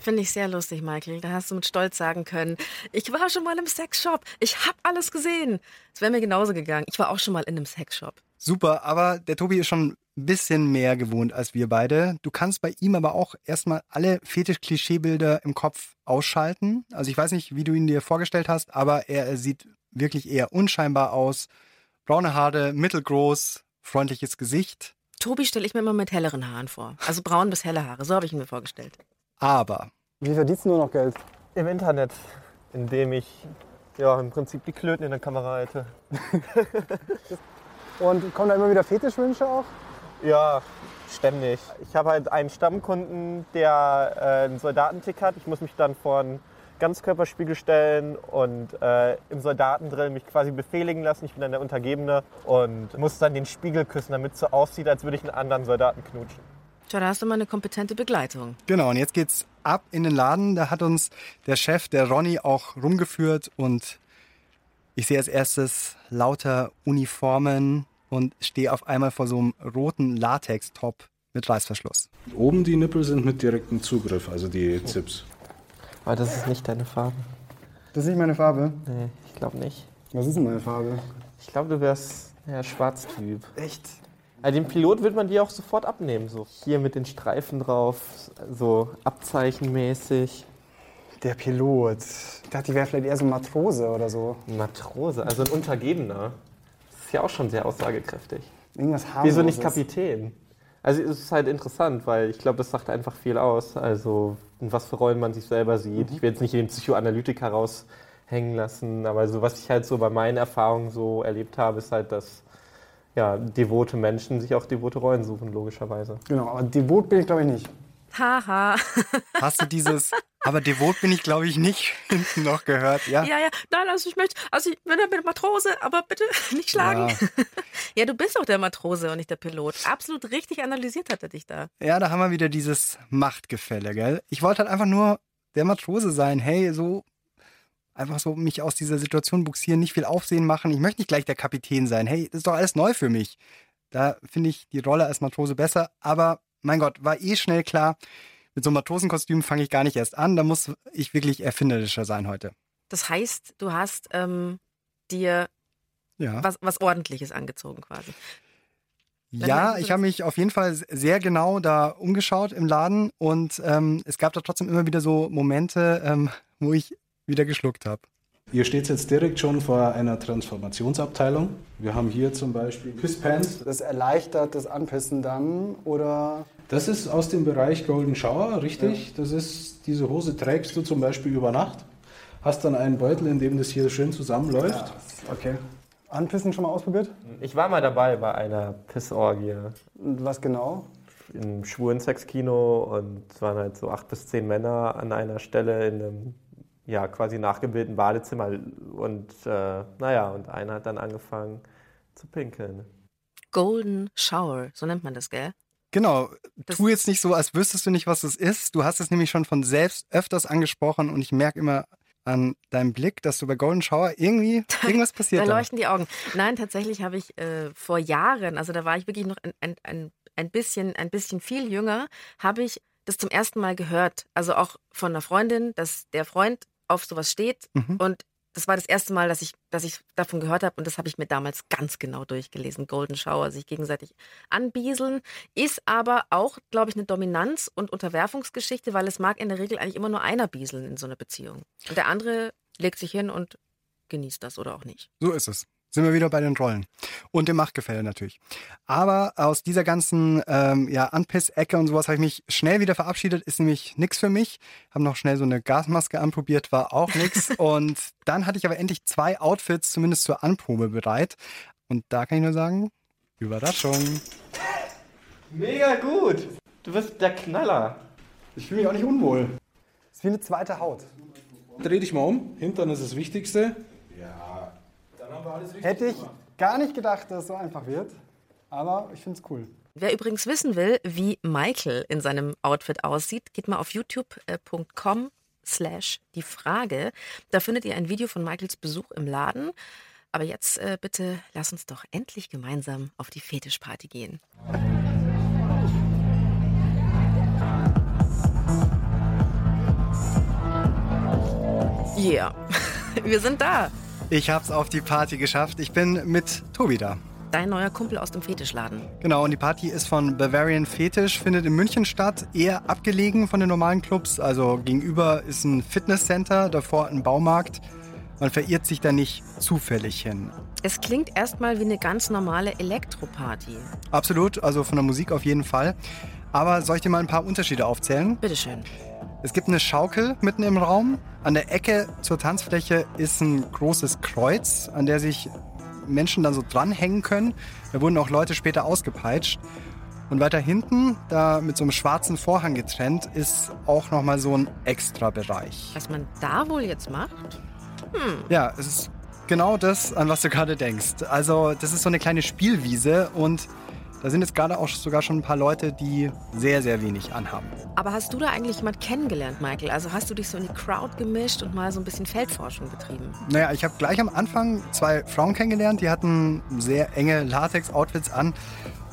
C: Finde ich sehr lustig, Michael. Da hast du mit Stolz sagen können, ich war schon mal im Sexshop. Ich habe alles gesehen. Es wäre mir genauso gegangen. Ich war auch schon mal in einem Sexshop.
D: Super, aber der Tobi ist schon ein bisschen mehr gewohnt als wir beide. Du kannst bei ihm aber auch erstmal alle Fetisch-Klischeebilder im Kopf ausschalten. Also ich weiß nicht, wie du ihn dir vorgestellt hast, aber er sieht wirklich eher unscheinbar aus. Braune Haare, mittelgroß, freundliches Gesicht.
C: Tobi stelle ich mir immer mit helleren Haaren vor. Also braun bis helle Haare. So habe ich ihn mir vorgestellt.
D: Aber
H: Wie verdienst du nur noch Geld?
I: Im Internet, indem ich ja, im Prinzip die Klöten in der Kamera halte. <laughs>
H: Und kommen da immer wieder Fetischwünsche auch?
I: Ja, ständig. Ich habe halt einen Stammkunden, der äh, einen Soldatentick hat. Ich muss mich dann vor einen Ganzkörperspiegel stellen und äh, im Soldatendrill mich quasi befehligen lassen. Ich bin dann der Untergebene und muss dann den Spiegel küssen, damit es so aussieht, als würde ich einen anderen Soldaten knutschen.
C: Tja, da hast du mal eine kompetente Begleitung.
D: genau, und jetzt geht's ab in den Laden. Da hat uns der Chef, der Ronny, auch rumgeführt und ich sehe als erstes lauter Uniformen und stehe auf einmal vor so einem roten Latex-Top mit Reißverschluss.
J: Oben die Nippel sind mit direktem Zugriff, also die Zips.
I: Aber das ist nicht deine Farbe.
H: Das ist nicht meine Farbe.
I: Nee, ich glaube nicht.
H: Was ist denn meine Farbe?
I: Ich glaube, du wärst ja Schwarztyp.
H: Echt?
I: Ja, den Pilot wird man dir auch sofort abnehmen. So hier mit den Streifen drauf, so abzeichenmäßig.
H: Der Pilot. Ich dachte, ich wäre vielleicht eher so ein Matrose oder so.
I: Ein Matrose, also ein Untergebener. Das ist ja auch schon sehr aussagekräftig.
H: Irgendwas harmloses.
I: Wieso nicht Kapitän? Also es ist halt interessant, weil ich glaube, das sagt einfach viel aus. Also in was für Rollen man sich selber sieht. Ich will jetzt nicht den Psychoanalytiker raushängen lassen, aber so was ich halt so bei meinen Erfahrungen so erlebt habe, ist halt, dass ja, devote Menschen sich auch devote Rollen suchen, logischerweise.
H: Genau, aber devot bin ich glaube ich nicht.
C: Haha.
D: Hast du dieses, <laughs> aber devot bin ich glaube ich nicht hinten <laughs> noch gehört, ja?
C: Ja, ja. Nein, also ich möchte, also ich bin der Matrose, aber bitte <laughs> nicht schlagen.
D: Ja. <laughs>
C: Ja, du bist doch der Matrose und nicht der Pilot. Absolut richtig analysiert hat er dich da.
D: Ja, da haben wir wieder dieses Machtgefälle, gell? Ich wollte halt einfach nur der Matrose sein. Hey, so einfach so mich aus dieser Situation buxieren, nicht viel Aufsehen machen. Ich möchte nicht gleich der Kapitän sein. Hey, das ist doch alles neu für mich. Da finde ich die Rolle als Matrose besser. Aber mein Gott, war eh schnell klar, mit so einem Matrosenkostüm fange ich gar nicht erst an. Da muss ich wirklich erfinderischer sein heute.
C: Das heißt, du hast ähm, dir
D: Ja.
C: was, was Ordentliches angezogen quasi. Wenn
D: Ja, ich habe mich auf jeden Fall sehr genau da umgeschaut im Laden und ähm, es gab da trotzdem immer wieder so Momente, ähm, wo ich wieder geschluckt habe.
J: Ihr steht jetzt direkt schon vor einer Transformationsabteilung. Wir haben hier zum Beispiel Pisspants.
H: Das erleichtert das Anpissen dann oder
J: Das ist aus dem Bereich Golden Shower, richtig? Das ist, diese Hose trägst du zum Beispiel über Nacht. Hast dann einen Beutel, in dem das hier schön zusammenläuft.
H: okay. Anpissen schon mal ausprobiert?
I: Ich war mal dabei bei einer Pissorgie.
H: Und was genau?
I: Im schwulen Sexkino und es waren halt so acht bis zehn Männer an einer Stelle in einem ja, quasi nachgebildeten Badezimmer und äh, naja, und einer hat dann angefangen zu pinkeln.
C: Golden Shower, so nennt man das, gell?
D: Genau, tu jetzt nicht so, als wüsstest du nicht, was es ist. Du hast es nämlich schon von selbst öfters angesprochen und ich merke immer an deinem Blick, dass du bei Golden Shower irgendwie <laughs> irgendwas passiert.
C: da leuchten die Augen. Nein, tatsächlich habe ich äh, vor Jahren, also da war ich wirklich noch ein, ein, ein, ein, bisschen, ein bisschen viel jünger, habe ich das zum ersten Mal gehört. Also auch von einer Freundin, dass der Freund auf sowas steht. Mhm. Und das war das erste Mal, dass ich, dass ich davon gehört habe und das habe ich mir damals ganz genau durchgelesen. Golden Shower, sich gegenseitig anbieseln, ist aber auch, glaube ich, eine Dominanz- und Unterwerfungsgeschichte, weil es mag in der Regel eigentlich immer nur einer bieseln in so einer Beziehung. Und der andere legt sich hin und genießt das oder auch nicht.
D: So ist es sind wir wieder bei den Rollen. Und dem Machtgefälle natürlich. Aber aus dieser ganzen ähm, ja, Anpiss-Ecke und sowas habe ich mich schnell wieder verabschiedet. Ist nämlich nichts für mich. Habe noch schnell so eine Gasmaske anprobiert, war auch nichts. <laughs> und dann hatte ich aber endlich zwei Outfits zumindest zur Anprobe bereit. Und da kann ich nur sagen, Überraschung.
I: Mega gut. Du bist der Knaller.
H: Ich fühle mich auch nicht unwohl. Das ist wie eine zweite Haut.
J: Dreh dich mal um. Hintern ist das Wichtigste.
H: Hätte ich gar nicht gedacht, dass es so einfach wird. Aber ich finde es cool.
C: Wer übrigens wissen will, wie Michael in seinem Outfit aussieht, geht mal auf youtube.com slash die Frage. Da findet ihr ein Video von Michaels Besuch im Laden. Aber jetzt äh, bitte lass uns doch endlich gemeinsam auf die Fetischparty gehen. Yeah, <laughs> wir sind da.
D: Ich hab's auf die Party geschafft. Ich bin mit Tobi da.
C: Dein neuer Kumpel aus dem Fetischladen.
D: Genau, und die Party ist von Bavarian Fetisch, findet in München statt, eher abgelegen von den normalen Clubs. Also gegenüber ist ein Fitnesscenter, davor ein Baumarkt. Man verirrt sich da nicht zufällig hin.
C: Es klingt erstmal wie eine ganz normale Elektroparty.
D: Absolut, also von der Musik auf jeden Fall. Aber soll ich dir mal ein paar Unterschiede aufzählen?
C: Bitteschön.
D: Es gibt eine Schaukel mitten im Raum. An der Ecke zur Tanzfläche ist ein großes Kreuz, an der sich Menschen dann so dranhängen können. Da wurden auch Leute später ausgepeitscht. Und weiter hinten, da mit so einem schwarzen Vorhang getrennt, ist auch nochmal so ein Extra-Bereich.
C: Was man da wohl jetzt macht?
D: Hm. Ja, es ist genau das, an was du gerade denkst. Also, das ist so eine kleine Spielwiese und da sind jetzt gerade auch sogar schon ein paar Leute, die sehr, sehr wenig anhaben.
C: Aber hast du da eigentlich jemand kennengelernt, Michael? Also hast du dich so in die Crowd gemischt und mal so ein bisschen Feldforschung betrieben?
D: Naja, ich habe gleich am Anfang zwei Frauen kennengelernt, die hatten sehr enge Latex-Outfits an.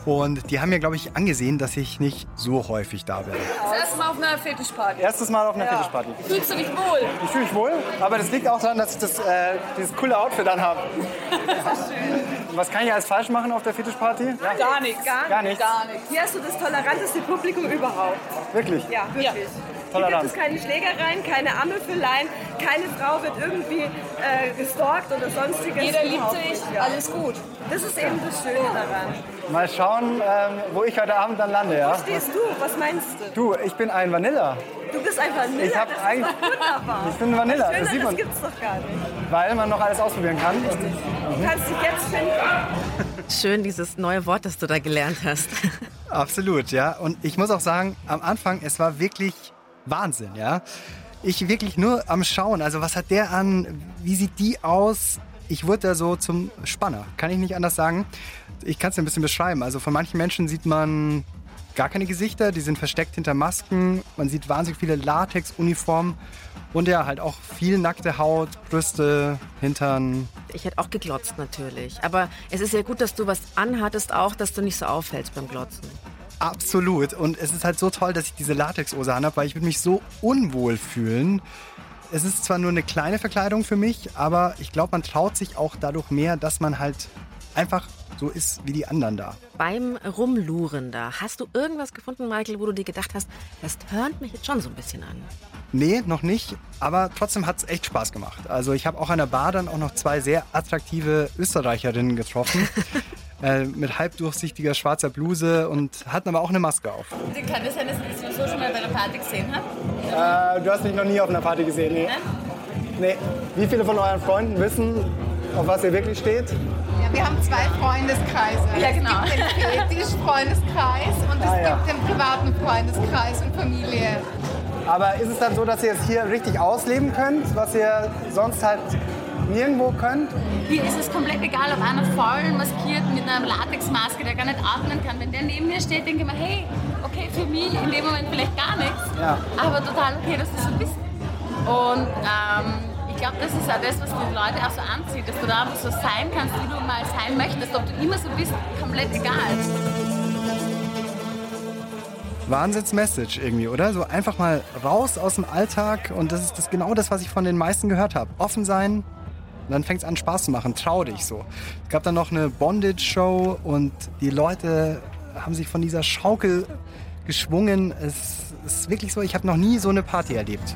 D: Und die haben mir, glaube ich, angesehen, dass ich nicht so häufig da bin.
K: Das erste Mal auf einer Fetischparty.
H: Erstes Mal auf einer ja. Fetischparty.
K: Fühlst du dich wohl?
H: Ich fühle mich wohl, aber das liegt auch daran, dass ich das, äh, dieses coole Outfit
K: ist schön.
H: Was kann ich alles falsch machen auf der Fetischparty?
K: Ja. Gar nichts. Gar,
H: gar nichts.
K: Gar nichts. Hier hast du das toleranteste Publikum überhaupt.
H: Wirklich?
K: Ja, wirklich. Ja. Hier gibt es keine Schlägereien, keine Ammelfüllleien, keine Frau wird irgendwie äh, gestalkt oder sonstiges.
L: Jeder liebt sich, ja. alles gut.
K: Das ist eben das Schöne daran.
H: Mal schauen, ähm, wo ich heute Abend dann lande, ja?
K: Wo stehst du? Was meinst
H: du? Du, ich bin ein Vanilla.
K: Du bist ein Vanilla?
H: Ich, hab
K: das
H: eigentlich,
K: ist doch wunderbar. <laughs>
H: Ich bin ein Vanilla,
K: Schöner,
H: das sieht man.
K: Das gibt's doch gar nicht.
H: Weil man noch alles ausprobieren kann.
K: Richtig. Du kannst dich jetzt finden.
C: Schön, dieses neue Wort, das du da gelernt hast.
D: Absolut, ja. Und ich muss auch sagen, am Anfang, es war wirklich Wahnsinn, ja. Ich wirklich nur am Schauen, also was hat der an, wie sieht die aus? Ich wurde da so zum Spanner, kann ich nicht anders sagen. Ich kann es ein bisschen beschreiben. Also von manchen Menschen sieht man gar keine Gesichter, die sind versteckt hinter Masken. Man sieht wahnsinnig viele Latex-Uniformen und ja, halt auch viel nackte Haut, Brüste, Hintern.
C: Ich hätte auch geglotzt natürlich. Aber es ist ja gut, dass du was anhattest, auch, dass du nicht so auffällst beim Glotzen.
D: Absolut. Und es ist halt so toll, dass ich diese Latexhose habe, weil ich würde mich so unwohl fühlen. Es ist zwar nur eine kleine Verkleidung für mich, aber ich glaube, man traut sich auch dadurch mehr, dass man halt einfach so ist wie die anderen da.
C: Beim Rumluren da, hast du irgendwas gefunden, Michael, wo du dir gedacht hast, das hört mich jetzt schon so ein bisschen an?
D: Nee, noch nicht, aber trotzdem hat es echt Spaß gemacht. Also ich habe auch an der Bar dann auch noch zwei sehr attraktive Österreicherinnen getroffen. <laughs> äh, mit halbdurchsichtiger schwarzer Bluse und hatten aber auch eine Maske auf.
L: Kann das sein, dass ich das so schon mal bei einer Party gesehen habe?
H: Äh, du hast mich noch nie auf einer Party gesehen, nee. nee. Wie viele von euren Freunden wissen, auf was ihr wirklich steht?
M: Wir haben zwei Freundeskreise.
L: Ja, genau.
M: Es gibt den Fetisch-Freundeskreis und es
H: Ah, ja.
M: gibt den privaten Freundeskreis und Familie.
H: Aber ist es dann so, dass ihr es hier richtig ausleben könnt, was ihr sonst halt nirgendwo könnt?
L: Hier ist es komplett egal, ob einer voll maskiert mit einer Latexmaske, der gar nicht atmen kann. Wenn der neben mir steht, denke ich mir, hey, okay, für mich in dem Moment vielleicht gar nichts,
H: Ja.
L: aber total okay, dass du so bist. Und ähm, ich glaube, das ist auch das, was die Leute auch so anzieht, dass du da einfach so sein kannst, wie du mal sein möchtest. Ob du immer so bist, komplett egal.
D: Wahnsinns-Message irgendwie, oder? So einfach mal raus aus dem Alltag und das ist das genau das, was ich von den meisten gehört habe. Offen sein, und dann fängt es an Spaß zu machen, trau dich so. Es gab dann noch eine Bondage-Show und die Leute haben sich von dieser Schaukel geschwungen. Es ist wirklich so, ich habe noch nie so eine Party erlebt.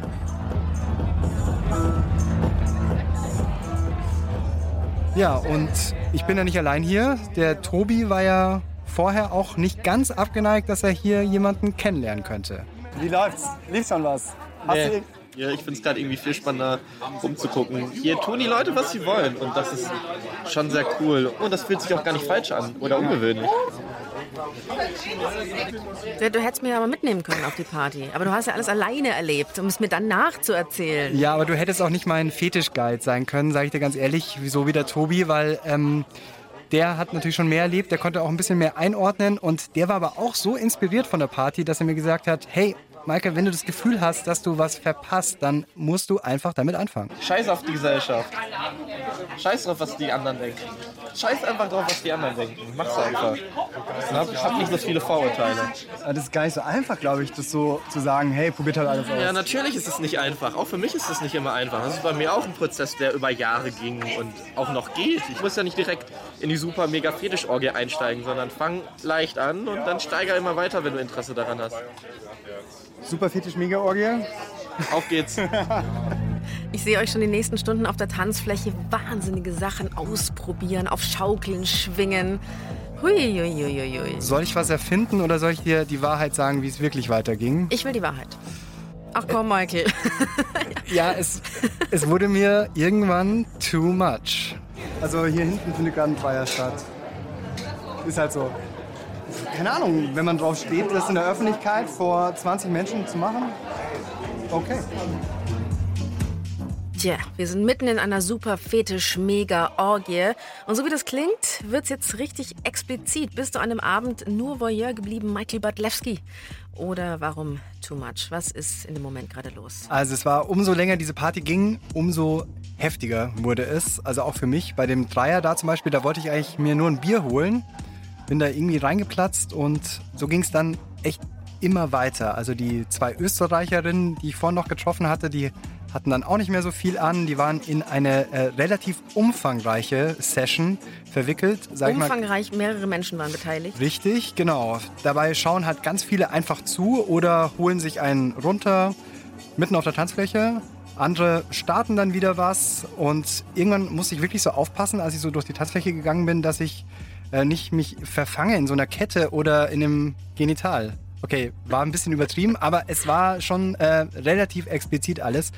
D: Ja, und ich bin ja nicht allein hier. Der Tobi war ja vorher auch nicht ganz abgeneigt, dass er hier jemanden kennenlernen könnte.
H: Wie läuft's? Lief schon was? Hast
I: Nee.
H: du
I: Ja, ich finde es gerade irgendwie viel spannender rumzugucken. Hier tun die Leute, was sie wollen und das ist schon sehr cool. Und das fühlt sich auch gar nicht falsch an oder ungewöhnlich.
C: Ja, Du hättest mich aber mitnehmen können auf die Party. Aber du hast ja alles alleine erlebt, um es mir dann nachzuerzählen.
D: Ja, aber du hättest auch nicht mein Fetischguide sein können, sage ich dir ganz ehrlich, wieso wie der Tobi, weil ähm, der hat natürlich schon mehr erlebt, der konnte auch ein bisschen mehr einordnen und der war aber auch so inspiriert von der Party, dass er mir gesagt hat, hey, Michael, wenn du das Gefühl hast, dass du was verpasst, dann musst du einfach damit anfangen.
I: Scheiß auf die Gesellschaft. Scheiß drauf, was die anderen denken. Scheiß einfach drauf, was die anderen denken. Mach's einfach. Hab, hab nicht so viele Vorurteile.
H: Das ist gar nicht so einfach, glaube ich, das so zu sagen, hey, probiert halt alles aus.
I: Ja, natürlich ist es nicht einfach. Auch für mich ist es nicht immer einfach. Das ist bei mir auch ein Prozess, der über Jahre ging und auch noch geht. Ich muss ja nicht direkt in die super mega Fetischorgie einsteigen, sondern fang leicht an und dann steiger immer weiter, wenn du Interesse daran hast.
H: Super fetisch mega Orgie.
I: Auf geht's. <laughs>
C: Ich sehe euch schon die nächsten Stunden auf der Tanzfläche wahnsinnige Sachen ausprobieren, auf Schaukeln schwingen. Huiuiuiui.
D: Soll ich was erfinden oder soll ich dir die Wahrheit sagen, wie es wirklich weiterging?
C: Ich will die Wahrheit. Ach komm, Michael. <laughs>
D: Ja, es, es wurde mir irgendwann too much.
H: Also hier hinten findet gerade ein Feier statt. Ist halt so. Keine Ahnung, wenn man drauf steht, das in der Öffentlichkeit vor 20 Menschen zu machen. Okay.
C: Tja, wir sind mitten in einer super fetisch-mega-Orgie. Und so wie das klingt, wird's jetzt richtig explizit. Bist du an dem Abend nur Voyeur geblieben, Michael Bartlewski? Oder warum too much? Was ist in dem Moment gerade los?
D: Also es war umso länger diese Party ging, umso heftiger wurde es. Also auch für mich. Bei dem Dreier da zum Beispiel, da wollte ich eigentlich mir nur ein Bier holen. Bin da irgendwie reingeplatzt und so ging es dann echt immer weiter. Also die zwei Österreicherinnen, die ich vorhin noch getroffen hatte, die hatten dann auch nicht mehr so viel an. Die waren in eine äh, relativ umfangreiche Session verwickelt. Sag ich mal,
C: Umfangreich, mehrere Menschen waren beteiligt.
D: Richtig, genau. Dabei schauen halt ganz viele einfach zu oder holen sich einen runter mitten auf der Tanzfläche. Andere starten dann wieder was und irgendwann musste ich wirklich so aufpassen, als ich so durch die Tanzfläche gegangen bin, dass ich äh, nicht mich verfange in so einer Kette oder in einem Genital. Okay, war ein bisschen übertrieben, aber es war schon äh, relativ explizit alles.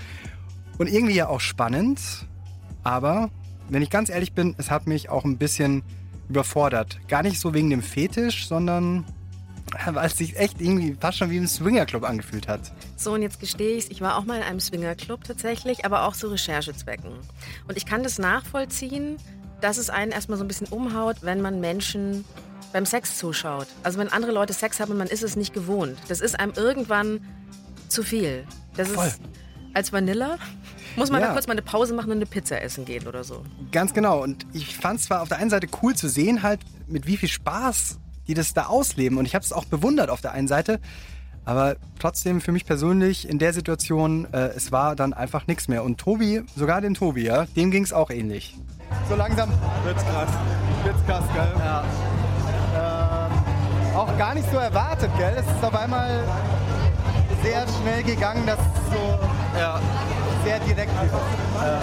D: Und irgendwie ja auch spannend, aber wenn ich ganz ehrlich bin, es hat mich auch ein bisschen überfordert. Gar nicht so wegen dem Fetisch, sondern <laughs> weil es sich echt irgendwie fast schon wie im Swingerclub angefühlt hat.
C: So, und jetzt gestehe ich ich war auch mal in einem Swingerclub tatsächlich, aber auch zu Recherchezwecken. Und ich kann das nachvollziehen, dass es einen erstmal so ein bisschen umhaut, wenn man Menschen beim Sex zuschaut. Also wenn andere Leute Sex haben und man ist es nicht gewohnt. Das ist einem irgendwann zu viel. Das
D: Voll.
C: ist als Vanilla. Muss man
D: Ja.
C: da kurz mal eine Pause machen und eine Pizza essen gehen oder so.
D: Ganz genau. Und ich fand es zwar auf der einen Seite cool zu sehen, halt mit wie viel Spaß die das da ausleben. Und ich habe es auch bewundert auf der einen Seite. Aber trotzdem für mich persönlich in der Situation, äh, es war dann einfach nichts mehr. Und Tobi, sogar dem Tobi, ja, dem ging es auch ähnlich.
H: So langsam wird's krass. Wird's krass, gell? Ja. Ähm, auch gar nicht so erwartet, gell? Es ist auf einmal sehr schnell gegangen, dass es so sehr direkt ist. Ja,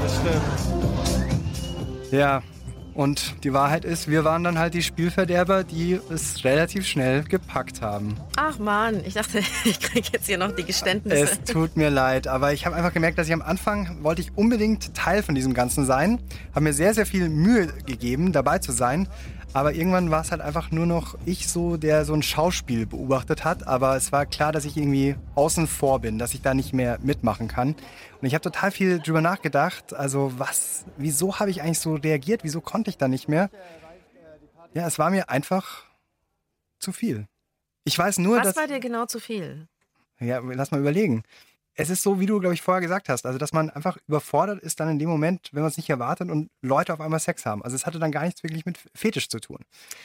H: das stimmt.
D: Ja, Und die Wahrheit ist, wir waren dann halt die Spielverderber, die es relativ schnell gepackt haben.
C: Ach man, ich dachte, <laughs> ich kriege jetzt hier noch die Geständnisse.
D: Es tut mir leid, aber ich habe einfach gemerkt, dass ich am Anfang wollte ich unbedingt Teil von diesem Ganzen sein. Habe mir sehr, sehr viel Mühe gegeben, dabei zu sein. Aber irgendwann war es halt einfach nur noch ich so, der so ein Schauspiel beobachtet hat. Aber es war klar, dass ich irgendwie außen vor bin, dass ich da nicht mehr mitmachen kann. Und ich habe total viel drüber nachgedacht. Also was, wieso habe ich eigentlich so reagiert? Wieso konnte ich da nicht mehr? Ja, es war mir einfach zu viel. Ich weiß nur,
C: Was
D: dass...
C: war dir genau zu viel?
D: Ja, lass mal überlegen. Es ist so, wie du, glaube ich, vorher gesagt hast. Also, dass man einfach überfordert ist dann in dem Moment, wenn man es nicht erwartet und Leute auf einmal Sex haben. Also, es hatte dann gar nichts wirklich mit Fetisch zu tun.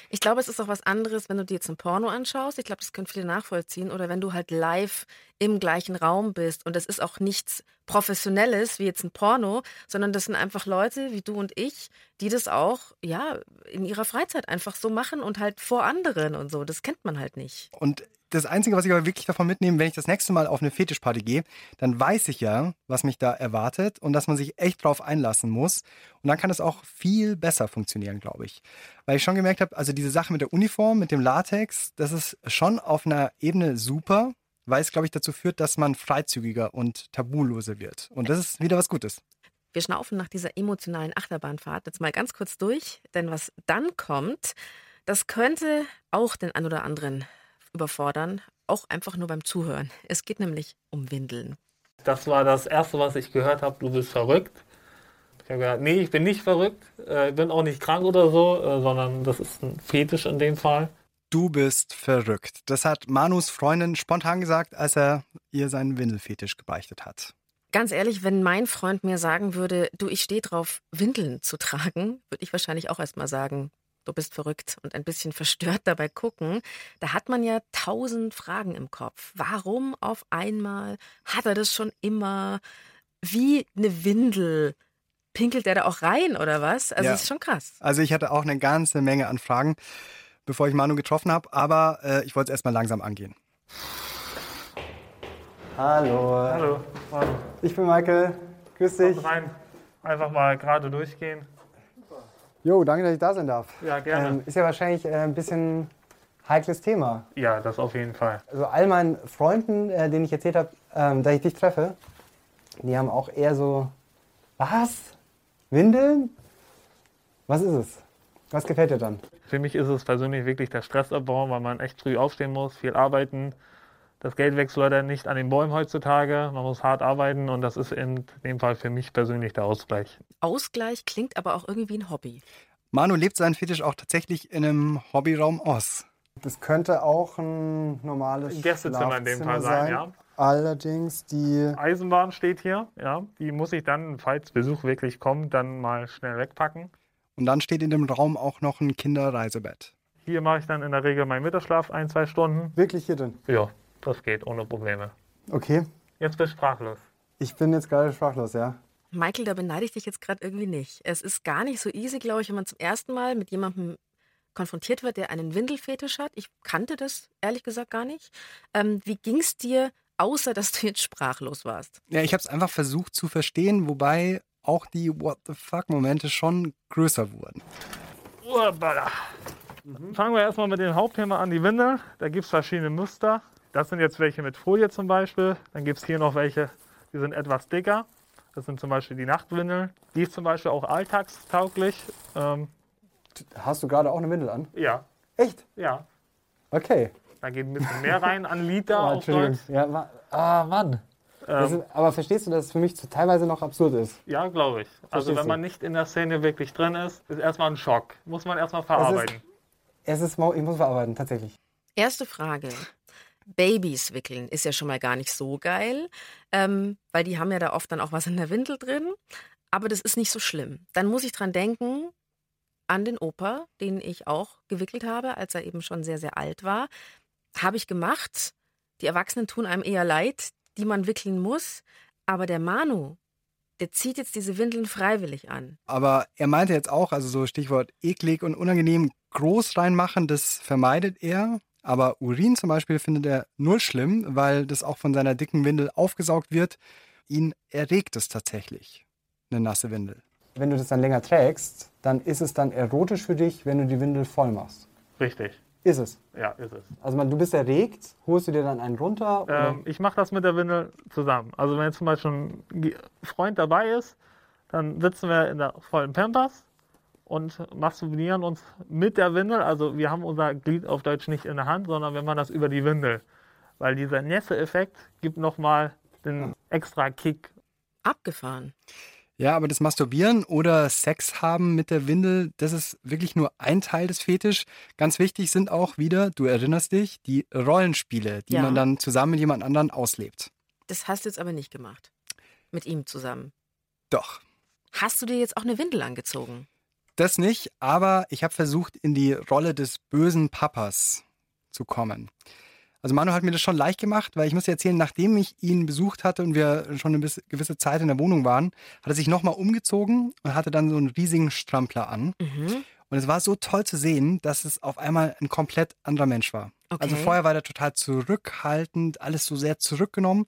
C: Ich glaube, es ist auch was anderes, wenn du dir jetzt ein Porno anschaust. Ich glaube, das können viele nachvollziehen. Oder wenn du halt live im gleichen Raum bist. Und das ist auch nichts Professionelles wie jetzt ein Porno, sondern das sind einfach Leute wie du und ich, die das auch, ja, in ihrer Freizeit einfach so machen und halt vor anderen und so. Das kennt man halt nicht.
D: Und das Einzige, was ich aber wirklich davon mitnehme, wenn ich das nächste Mal auf eine Fetischparty gehe, dann weiß ich ja, was mich da erwartet und dass man sich echt drauf einlassen muss. Und dann kann es auch viel besser funktionieren, glaube ich. Weil ich schon gemerkt habe, also diese Sache mit der Uniform, mit dem Latex, das ist schon auf einer Ebene super, weil es, glaube ich, dazu führt, dass man freizügiger und tabuloser wird. Und das ist wieder was Gutes.
C: Wir schnaufen nach dieser emotionalen Achterbahnfahrt jetzt mal ganz kurz durch, denn was dann kommt, das könnte auch den ein oder anderen überfordern, auch einfach nur beim Zuhören. Es geht nämlich um Windeln.
N: Das war das Erste, was ich gehört habe, du bist verrückt. Ich habe gesagt, nee, ich bin nicht verrückt, äh, bin auch nicht krank oder so, äh, sondern das ist ein Fetisch in dem Fall.
D: Du bist verrückt. Das hat Manus Freundin spontan gesagt, als er ihr seinen Windelfetisch gebeichtet hat.
C: Ganz ehrlich, wenn mein Freund mir sagen würde, du, ich stehe drauf, Windeln zu tragen, würde ich wahrscheinlich auch erstmal sagen, du bist verrückt und ein bisschen <laughs> verstört dabei gucken. Da hat man ja tausend Fragen im Kopf. Warum auf einmal? Hat er das schon immer? Wie eine Windel? Pinkelt der da auch rein oder was? Also,
D: Ja.
C: das ist schon krass.
D: Also ich hatte auch eine ganze Menge an Fragen, bevor ich Manu getroffen habe, aber äh, ich wollte es erstmal langsam angehen.
H: Hallo.
N: Hallo. Hallo.
H: Ich bin Michael. Grüß dich.
N: Kommt rein. Einfach mal gerade durchgehen.
H: Jo, danke, dass ich da sein darf.
N: Ja, gerne.
H: Ähm, ist ja wahrscheinlich äh, ein bisschen heikles Thema.
N: Ja, das auf jeden Fall.
H: Also all meinen Freunden, äh, denen ich erzählt habe, ähm, dass ich dich treffe, die haben auch eher so, was? Windeln? Was ist es? Was gefällt dir dann?
N: Für mich ist es persönlich wirklich der Stressabbau, weil man echt früh aufstehen muss, viel arbeiten. Das Geld wächst leider nicht an den Bäumen heutzutage. Man muss hart arbeiten und das ist in dem Fall für mich persönlich der Ausgleich.
C: Ausgleich klingt aber auch irgendwie ein Hobby.
D: Manu lebt seinen Fetisch auch tatsächlich in einem Hobbyraum aus.
H: Das könnte auch ein normales
N: Gästezimmer in dem Fall
H: Schlafzimmer
N: sein, ja.
H: Allerdings die
N: Eisenbahn steht hier, ja. Die muss ich dann, falls Besuch wirklich kommt, dann mal schnell wegpacken.
D: Und dann steht in dem Raum auch noch ein Kinderreisebett.
N: Hier mache ich dann in der Regel meinen Mittagsschlaf, ein, zwei Stunden.
H: Wirklich hier drin?
N: Ja, das geht ohne Probleme.
H: Okay.
N: Jetzt bist du sprachlos.
H: Ich bin jetzt gerade sprachlos, ja.
C: Michael, da beneide ich dich jetzt gerade irgendwie nicht. Es ist gar nicht so easy, glaube ich, wenn man zum ersten Mal mit jemandem konfrontiert wird, der einen Windelfetisch hat. Ich kannte das ehrlich gesagt gar nicht. Ähm, wie ging es dir, außer dass du jetzt sprachlos warst?
D: Ja, ich habe es einfach versucht zu verstehen, wobei auch die What the fuck-Momente schon größer wurden.
N: Urbala. Fangen wir erstmal mit dem Hauptthema an, die Windel. Da gibt es verschiedene Muster. Das sind jetzt welche mit Folie zum Beispiel. Dann gibt es hier noch welche, die sind etwas dicker. Das sind zum Beispiel die Nachtwindeln. Die ist zum Beispiel auch alltagstauglich. Ähm,
H: Hast du gerade auch eine Windel an?
N: ja.
H: Echt?
N: Ja.
H: Okay.
N: Da geht ein bisschen mehr rein an Liter <laughs>
H: Oh,
N: auf
H: Entschuldigung. Ja, wa- ah, Mann.
N: Ähm,
H: ist, aber verstehst du, dass es für mich teilweise noch absurd ist?
N: ja, glaube ich. Also
H: Verstehst
N: wenn
H: du?
N: man nicht in der Szene wirklich drin ist, ist erstmal ein Schock. Muss man erstmal verarbeiten.
H: Es ist, mau- ich muss verarbeiten, tatsächlich.
C: Erste Frage. Babys wickeln ist ja schon mal gar nicht so geil, ähm, weil die haben ja da oft dann auch was in der Windel drin. Aber das ist nicht so schlimm. Dann muss ich dran denken an den Opa, den ich auch gewickelt habe, als er eben schon sehr, sehr alt war. Habe ich gemacht. Die Erwachsenen tun einem eher leid, die man wickeln muss. Aber der Manu, der zieht jetzt diese Windeln freiwillig an.
D: Aber er meinte jetzt auch, also so Stichwort eklig und unangenehm, groß reinmachen, das vermeidet er. Aber Urin zum Beispiel findet er null schlimm, weil das auch von seiner dicken Windel aufgesaugt wird. Ihn erregt es tatsächlich, eine nasse Windel.
H: wenn du das dann länger trägst, dann ist es dann erotisch für dich, wenn du die Windel voll machst.
N: Richtig.
H: Ist es?
N: Ja, ist es.
H: Also man, du bist erregt, holst du dir dann einen runter? Oder?
N: Ähm, ich mache das mit der Windel zusammen. Also wenn jetzt zum Beispiel ein Freund dabei ist, dann sitzen wir in der vollen Pampers und masturbieren uns mit der Windel. Also wir haben unser Glied auf Deutsch nicht in der Hand, sondern wir machen das über die Windel. Weil dieser Nässe-Effekt gibt nochmal den extra Kick.
C: Abgefahren.
D: Ja, aber das Masturbieren oder Sex haben mit der Windel, das ist wirklich nur ein Teil des Fetisch. Ganz wichtig sind auch wieder, du erinnerst dich, die Rollenspiele, die
C: Ja.
D: man dann zusammen mit jemand anderen auslebt.
C: Das hast du jetzt aber nicht gemacht. Mit ihm zusammen.
D: Doch.
C: Hast du dir jetzt auch eine Windel angezogen?
D: Das nicht, aber ich habe versucht, in die Rolle des bösen Papas zu kommen. Also Manu hat mir das schon leicht gemacht, weil ich muss dir erzählen, nachdem ich ihn besucht hatte und wir schon eine gewisse Zeit in der Wohnung waren, hat er sich nochmal umgezogen und hatte dann so einen riesigen Strampler an.
C: Mhm.
D: Und es war so toll zu sehen, dass es auf einmal ein komplett anderer Mensch war.
C: Okay.
D: Also vorher war er total zurückhaltend, alles so sehr zurückgenommen.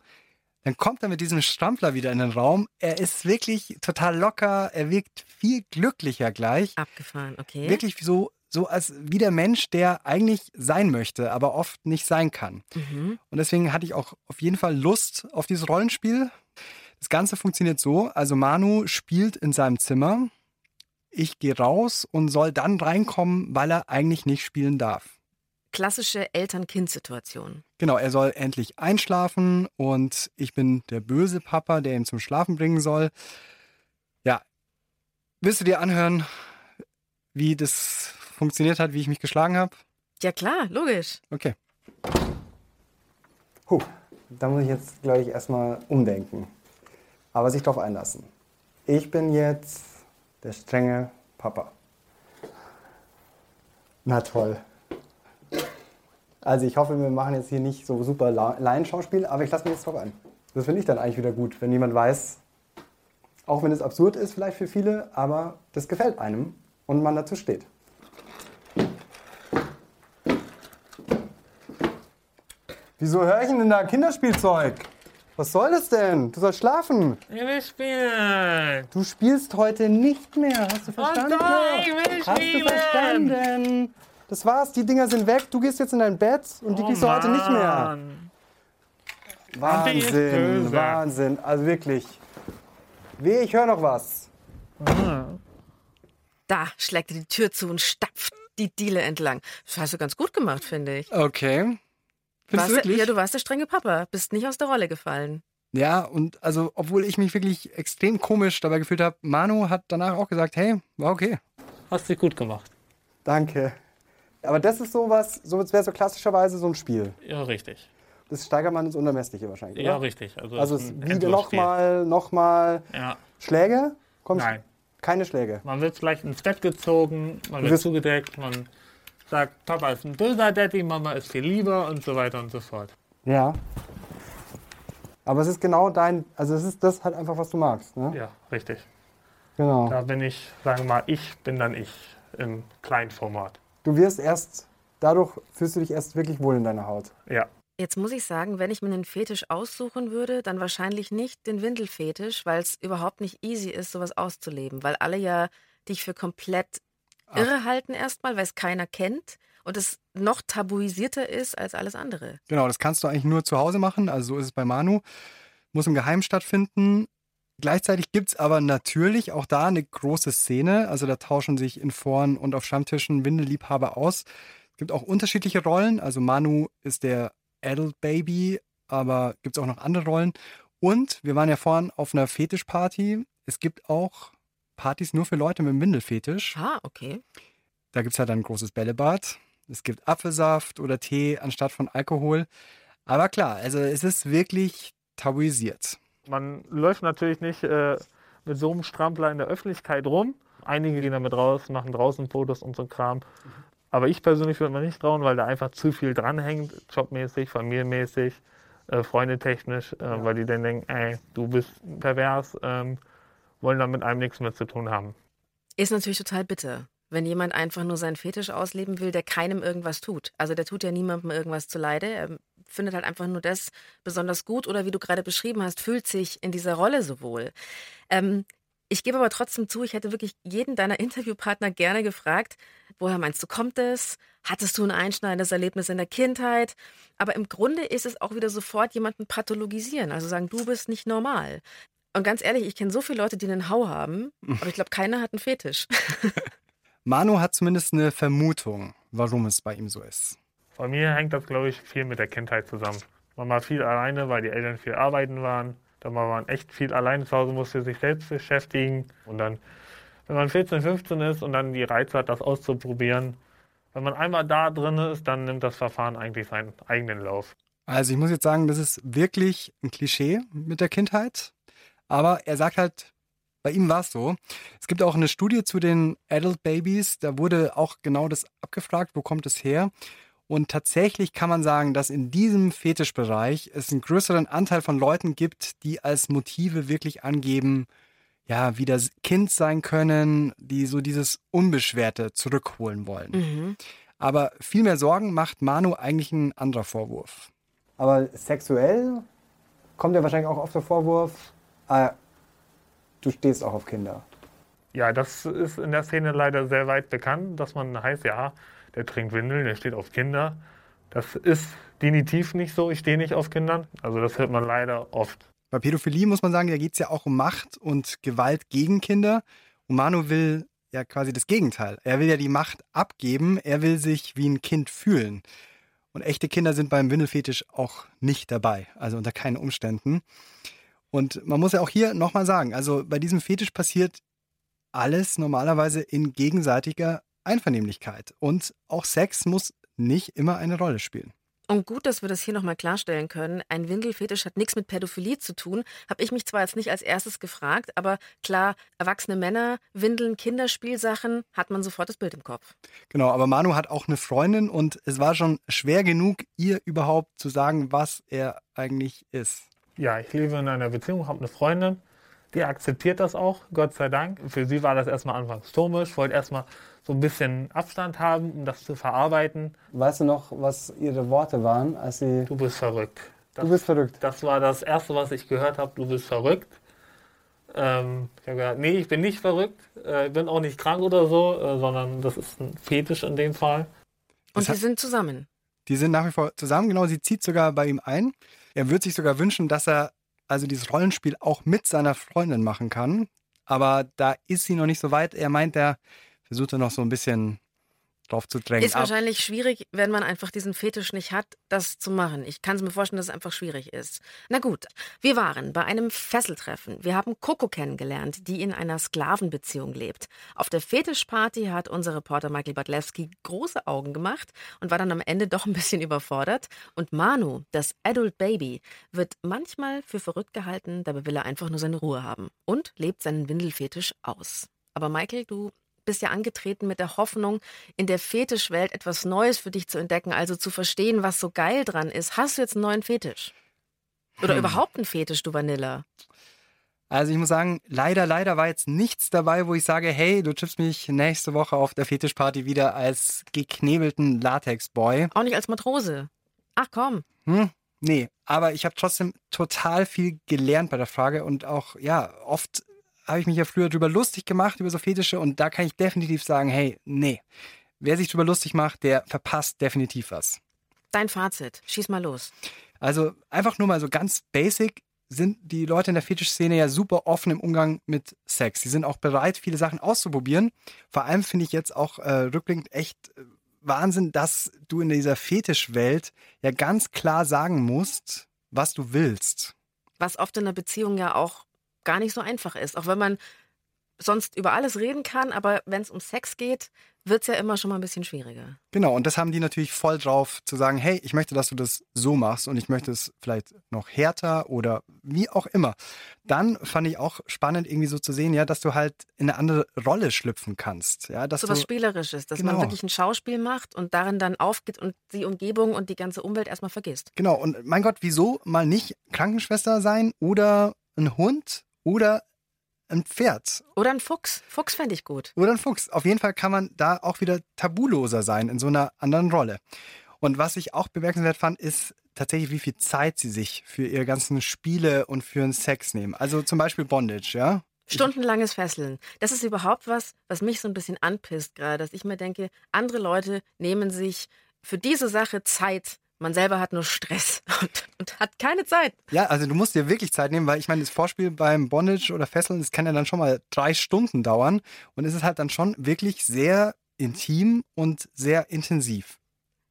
D: Dann kommt er mit diesem Strampler wieder in den Raum. Er ist wirklich total locker, er wirkt viel glücklicher gleich.
C: Abgefahren, okay.
D: Wirklich so, so als wie der Mensch, der eigentlich sein möchte, aber oft nicht sein kann.
C: Mhm.
D: Und deswegen hatte ich auch auf jeden Fall Lust auf dieses Rollenspiel. Das Ganze funktioniert so, also Manu spielt in seinem Zimmer, ich gehe raus und soll dann reinkommen, weil er eigentlich nicht spielen darf.
C: Klassische Eltern-Kind-Situation.
D: Genau, er soll endlich einschlafen und ich bin der böse Papa, der ihn zum Schlafen bringen soll. Ja, willst du dir anhören, wie das funktioniert hat, wie ich mich geschlagen habe?
C: Ja klar, logisch.
D: Okay.
H: Puh, da muss ich jetzt, glaube ich, erstmal umdenken. Aber sich darauf einlassen. Ich bin jetzt der strenge Papa. Na toll. Also ich hoffe, wir machen jetzt hier nicht so super La- Laienschauspiel, aber ich lasse mich jetzt drauf ein. Das finde ich dann eigentlich wieder gut, wenn jemand weiß, auch wenn es absurd ist vielleicht für viele, aber das gefällt einem und man dazu steht. Wieso höre ich denn da Kinderspielzeug? Was soll das denn? Du sollst schlafen.
N: Ich will spielen.
H: Du spielst heute nicht mehr. Hast du verstanden?
N: doch, ich will
H: Hast
N: spielen.
H: du verstanden? Das war's, die Dinger sind weg. Du gehst jetzt in dein Bett und die
N: Oh
H: kriegst du heute nicht mehr. Wahnsinn. Wahnsinn. Also wirklich. Weh, ich höre noch was.
C: Da schlägt er die Tür zu und stapft die Diele entlang. Das hast du ganz gut gemacht, finde ich.
D: Okay. Findest
C: Warst
D: du
C: du,
D: wirklich?
C: ja, du warst der strenge Papa, bist nicht aus der Rolle gefallen.
D: Ja, und also, obwohl ich mich wirklich extrem komisch dabei gefühlt habe, Manu hat danach auch gesagt, hey, war okay.
N: Hast du gut gemacht.
H: Danke. Aber das ist sowas, so wäre so klassischerweise so ein Spiel.
N: Ja, richtig.
H: Das steigert man ins Unermessliche wahrscheinlich.
N: Ja,
H: oder?
N: richtig. Also,
H: Also,
N: es
H: wieder nochmal, nochmal.
N: Ja.
H: Schläge? Kommst
N: Nein.
H: Keine Schläge.
N: Man wird vielleicht ins Bett gezogen, man wird zugedeckt, man sagt, Papa ist ein böser Daddy, Mama ist viel lieber und so weiter und so fort.
H: Ja. Aber es ist genau dein, also es ist das halt einfach, was du magst. Ne?
N: Ja, richtig.
H: Genau.
N: Da bin ich, sagen wir mal, ich bin dann ich im Kleinformat.
H: Du wirst erst, dadurch fühlst du dich erst wirklich wohl in deiner Haut.
N: Ja.
C: Jetzt muss ich sagen, wenn ich mir einen Fetisch aussuchen würde, dann wahrscheinlich nicht den Windelfetisch, weil es überhaupt nicht easy ist, sowas auszuleben. Weil alle ja dich für komplett irre halten erstmal, weil es keiner kennt und es noch tabuisierter ist als alles andere.
D: Genau, das kannst du eigentlich nur zu Hause machen. Also so ist es bei Manu. Muss im Geheimen stattfinden. Gleichzeitig gibt es aber natürlich auch da eine große Szene. Also da tauschen sich in Foren und auf Stammtischen Windelliebhaber aus. Es gibt auch unterschiedliche Rollen. Also Manu ist der Adult Baby, aber gibt es auch noch andere Rollen. Und wir waren ja vorhin auf einer Fetischparty. Es gibt auch Partys nur für Leute mit Windelfetisch.
C: Ah, okay.
D: Da gibt es halt dann ein großes Bällebad. Es gibt Apfelsaft oder Tee anstatt von Alkohol. Aber klar, also es ist wirklich tabuisiert.
N: Man läuft natürlich nicht äh, mit so einem Strampler in der Öffentlichkeit rum. Einige gehen damit raus, machen draußen Fotos und so Kram. Aber ich persönlich würde mir nicht trauen, weil da einfach zu viel dranhängt, jobmäßig, familienmäßig, äh, freundetechnisch, äh, weil die dann denken, ey, du bist pervers, ähm, wollen damit einem nichts mehr zu tun haben.
C: Ist natürlich total bitter, wenn jemand einfach nur seinen Fetisch ausleben will, der keinem irgendwas tut. Also der tut ja niemandem irgendwas zuleide. Er findet halt einfach nur das besonders gut oder wie du gerade beschrieben hast, fühlt sich in dieser Rolle so wohl. Ähm, Ich gebe aber trotzdem zu, ich hätte wirklich jeden deiner Interviewpartner gerne gefragt, woher meinst du, kommt es? Hattest du ein einschneidendes Erlebnis in der Kindheit? Aber im Grunde ist es auch wieder sofort jemanden pathologisieren, also sagen, du bist nicht normal. Und ganz ehrlich, ich kenne so viele Leute, die einen Hau haben, aber ich glaube, keiner hat einen Fetisch. <laughs>
D: Manu hat zumindest eine Vermutung, warum es bei ihm so ist.
N: Bei mir hängt das, glaube ich, viel mit der Kindheit zusammen. Man war viel alleine, weil die Eltern viel arbeiten waren. Dann war man echt viel alleine zu Hause, musste sich selbst beschäftigen. Und dann, wenn man 14, 15 ist und dann die Reize hat, das auszuprobieren, wenn man einmal da drin ist, dann nimmt das Verfahren eigentlich seinen eigenen Lauf.
D: Also ich muss jetzt sagen, das ist wirklich ein Klischee mit der Kindheit. Aber er sagt halt, bei ihm war es so. Es gibt auch eine Studie zu den Adult Babies, da wurde auch genau das abgefragt, wo kommt es her? Und tatsächlich kann man sagen, dass in diesem Fetischbereich es einen größeren Anteil von Leuten gibt, die als Motive wirklich angeben, ja, wie das Kind sein können, die so dieses Unbeschwerte zurückholen wollen.
C: Mhm.
D: Aber viel mehr Sorgen macht Manu eigentlich ein anderer Vorwurf.
H: Aber sexuell kommt ja wahrscheinlich auch oft der Vorwurf, ah, du stehst auch auf Kinder.
N: Ja, das ist in der Szene leider sehr weit bekannt, dass man heißt, ja, der trinkt Windeln, der steht auf Kinder. Das ist definitiv nicht so, ich stehe nicht auf Kindern. Also das hört man leider oft.
D: Bei Pädophilie muss man sagen, da geht es ja auch um Macht und Gewalt gegen Kinder. Und will ja quasi das Gegenteil. Er will ja die Macht abgeben, er will sich wie ein Kind fühlen. Und echte Kinder sind beim Windelfetisch auch nicht dabei, also unter keinen Umständen. Und man muss ja auch hier nochmal sagen, also bei diesem Fetisch passiert alles normalerweise in gegenseitiger Einvernehmlichkeit. Und auch Sex muss nicht immer eine Rolle spielen.
C: Und gut, dass wir das hier nochmal klarstellen können. Ein Windelfetisch hat nichts mit Pädophilie zu tun. Habe ich mich zwar jetzt nicht als erstes gefragt, aber klar, erwachsene Männer, Windeln, Kinderspielsachen, hat man sofort das Bild im Kopf.
D: Genau, aber Manu hat auch eine Freundin und es war schon schwer genug, ihr überhaupt zu sagen, was er eigentlich ist.
N: Ja, ich lebe in einer Beziehung, habe eine Freundin, die akzeptiert das auch, Gott sei Dank. Für sie war das erstmal anfangs komisch, wollte erstmal so ein bisschen Abstand haben, um das zu verarbeiten.
H: Weißt du noch, was ihre Worte waren, als sie.
N: Du bist verrückt. Das,
H: du bist verrückt.
N: Das war das Erste, was ich gehört habe. Du bist verrückt. Ähm, ich habe gesagt, nee, ich bin nicht verrückt. Äh, ich bin auch nicht krank oder so, äh, sondern das ist ein Fetisch in dem Fall.
C: Und sie sind zusammen.
D: Die sind nach wie vor zusammen, genau. Sie zieht sogar bei ihm ein. Er würde sich sogar wünschen, dass er also dieses Rollenspiel auch mit seiner Freundin machen kann. Aber da ist sie noch nicht so weit. Er meint, er versucht er noch so ein bisschen drauf zu drängen.
C: Ist wahrscheinlich schwierig, wenn man einfach diesen Fetisch nicht hat, das zu machen. Ich kann es mir vorstellen, dass es einfach schwierig ist. Na gut, wir waren bei einem Fesseltreffen. Wir haben Coco kennengelernt, die in einer Sklavenbeziehung lebt. Auf der Fetischparty hat unser Reporter Michael Badlewski große Augen gemacht und war dann am Ende doch ein bisschen überfordert. Und Manu, das Adult Baby, wird manchmal für verrückt gehalten, dabei will er einfach nur seine Ruhe haben und lebt seinen Windelfetisch aus. Aber Michael, du bist ja angetreten mit der Hoffnung, in der Fetischwelt etwas Neues für dich zu entdecken, also zu verstehen, was so geil dran ist. Hast du jetzt einen neuen Fetisch? Oder hm. überhaupt einen Fetisch, du Vanilla?
D: Also ich muss sagen, leider, leider war jetzt nichts dabei, wo ich sage, hey, du triffst mich nächste Woche auf der Fetischparty wieder als geknebelten Latex-Boy.
C: Auch nicht als Matrose. Ach komm.
D: Hm, nee, aber ich habe trotzdem total viel gelernt bei der Frage und auch, ja, oft habe ich mich ja früher drüber lustig gemacht, über so Fetische. Und da kann ich definitiv sagen, hey, nee. Wer sich drüber lustig macht, der verpasst definitiv was.
C: Dein Fazit, schieß mal los.
D: Also einfach nur mal so ganz basic sind die Leute in der Fetischszene ja super offen im Umgang mit Sex. Sie sind auch bereit, viele Sachen auszuprobieren. Vor allem finde ich jetzt auch äh, rückblickend echt äh, Wahnsinn, dass du in dieser Fetischwelt ja ganz klar sagen musst, was du willst.
C: Was oft in einer Beziehung ja auch gar nicht so einfach ist. Auch wenn man sonst über alles reden kann, aber wenn es um Sex geht, wird es ja immer schon mal ein bisschen schwieriger.
D: Genau, und das haben die natürlich voll drauf, zu sagen, hey, ich möchte, dass du das so machst und ich möchte es vielleicht noch härter oder wie auch immer. Dann fand ich auch spannend, irgendwie so zu sehen, ja, dass du halt in eine andere Rolle schlüpfen kannst. Ja, dass
C: so was Spielerisches, dass genau. man wirklich ein Schauspiel macht und darin dann aufgeht und die Umgebung und die ganze Umwelt erstmal vergisst.
D: Genau, und mein Gott, wieso mal nicht Krankenschwester sein oder ein Hund oder ein Pferd.
C: Oder ein Fuchs. Fuchs fände ich gut.
D: Oder ein Fuchs. Auf jeden Fall kann man da auch wieder tabuloser sein in so einer anderen Rolle. Und was ich auch bemerkenswert fand, ist tatsächlich, wie viel Zeit sie sich für ihre ganzen Spiele und für den Sex nehmen. Also zum Beispiel Bondage, ja?
C: Stundenlanges Fesseln. Das ist überhaupt was, was mich so ein bisschen anpisst gerade, dass ich mir denke, andere Leute nehmen sich für diese Sache Zeit. Man selber hat nur Stress <laughs> und, und hat keine Zeit.
D: Ja, also du musst dir wirklich Zeit nehmen, weil ich meine, das Vorspiel beim Bondage oder Fesseln, das kann ja dann schon mal drei Stunden dauern. Und es ist halt dann schon wirklich sehr intim und sehr intensiv.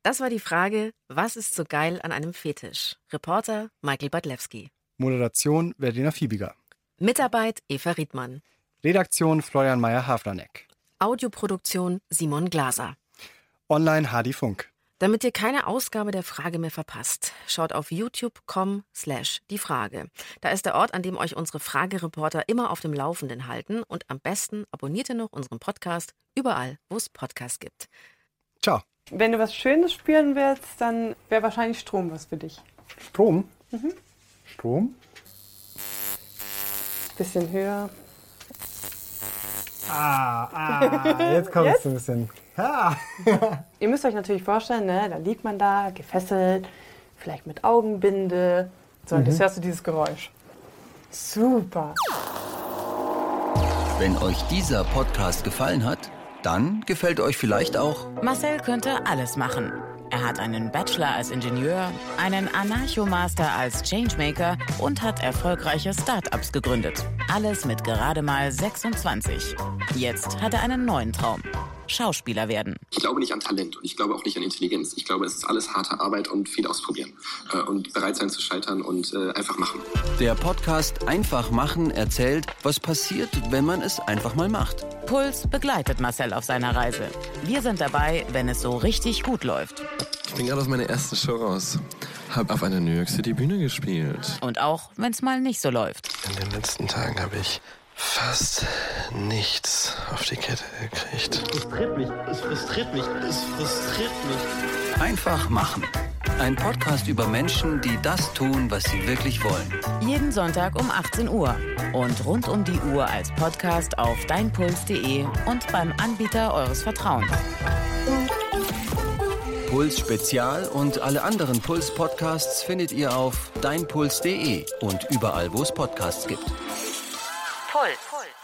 C: Das war die Frage, was ist so geil an einem Fetisch? Reporter Michael Badlewski.
D: Moderation Verdina Fiebiger.
C: Mitarbeit Eva Riedmann.
D: Redaktion Florian Meyer-Havranek.
C: Audioproduktion Simon Glaser.
D: Online Hadi Funk.
C: Damit ihr keine Ausgabe der Frage mehr verpasst, schaut auf youtube.com slash die Frage. Da ist der Ort, an dem euch unsere Fragereporter immer auf dem Laufenden halten und am besten abonniert ihr noch unseren Podcast überall, wo es Podcasts gibt.
D: Ciao.
G: Wenn du was Schönes spüren willst, dann wäre wahrscheinlich Strom was für dich.
H: Strom?
G: Mhm.
H: Strom?
G: Bisschen höher.
H: Ah, ah, jetzt kommt es ein bisschen. Ah. <laughs>
G: Ihr müsst euch natürlich vorstellen, ne, da liegt man da, gefesselt, vielleicht mit Augenbinde. So, und
F: Mhm.
G: jetzt hörst du dieses Geräusch. Super.
F: Wenn euch dieser Podcast gefallen hat, dann gefällt euch vielleicht auch
B: Marcel könnte alles machen. Er hat einen Bachelor als Ingenieur, einen Anarcho-Master als Changemaker und hat erfolgreiche Start-ups gegründet. Alles mit gerade mal 26. Jetzt hat er einen neuen Traum. Schauspieler werden.
O: Ich glaube nicht an Talent und ich glaube auch nicht an Intelligenz. Ich glaube, es ist alles harte Arbeit und viel ausprobieren. Äh, und bereit sein zu scheitern und äh, einfach machen.
F: der Podcast Einfach machen erzählt, was passiert, wenn man es einfach mal macht.
B: Puls begleitet Marcel auf seiner Reise. Wir sind dabei, wenn es so richtig gut läuft.
P: Ich bin gerade aus meiner ersten Show raus. Hab auf einer New York City Bühne gespielt.
B: Und auch, wenn es mal nicht so läuft.
P: In den letzten Tagen habe ich fast nichts auf die Kette gekriegt.
Q: Es frustriert mich, es frustriert mich, es frustriert mich.
F: Einfach machen. Ein Podcast über Menschen, die das tun, was sie wirklich wollen.
B: Jeden Sonntag um 18 Uhr. Und rund um die Uhr als Podcast auf deinpuls.de und beim Anbieter eures Vertrauens.
F: Puls Spezial und alle anderen Puls Podcasts findet ihr auf deinpuls.de und überall, wo es Podcasts gibt.
B: Puls.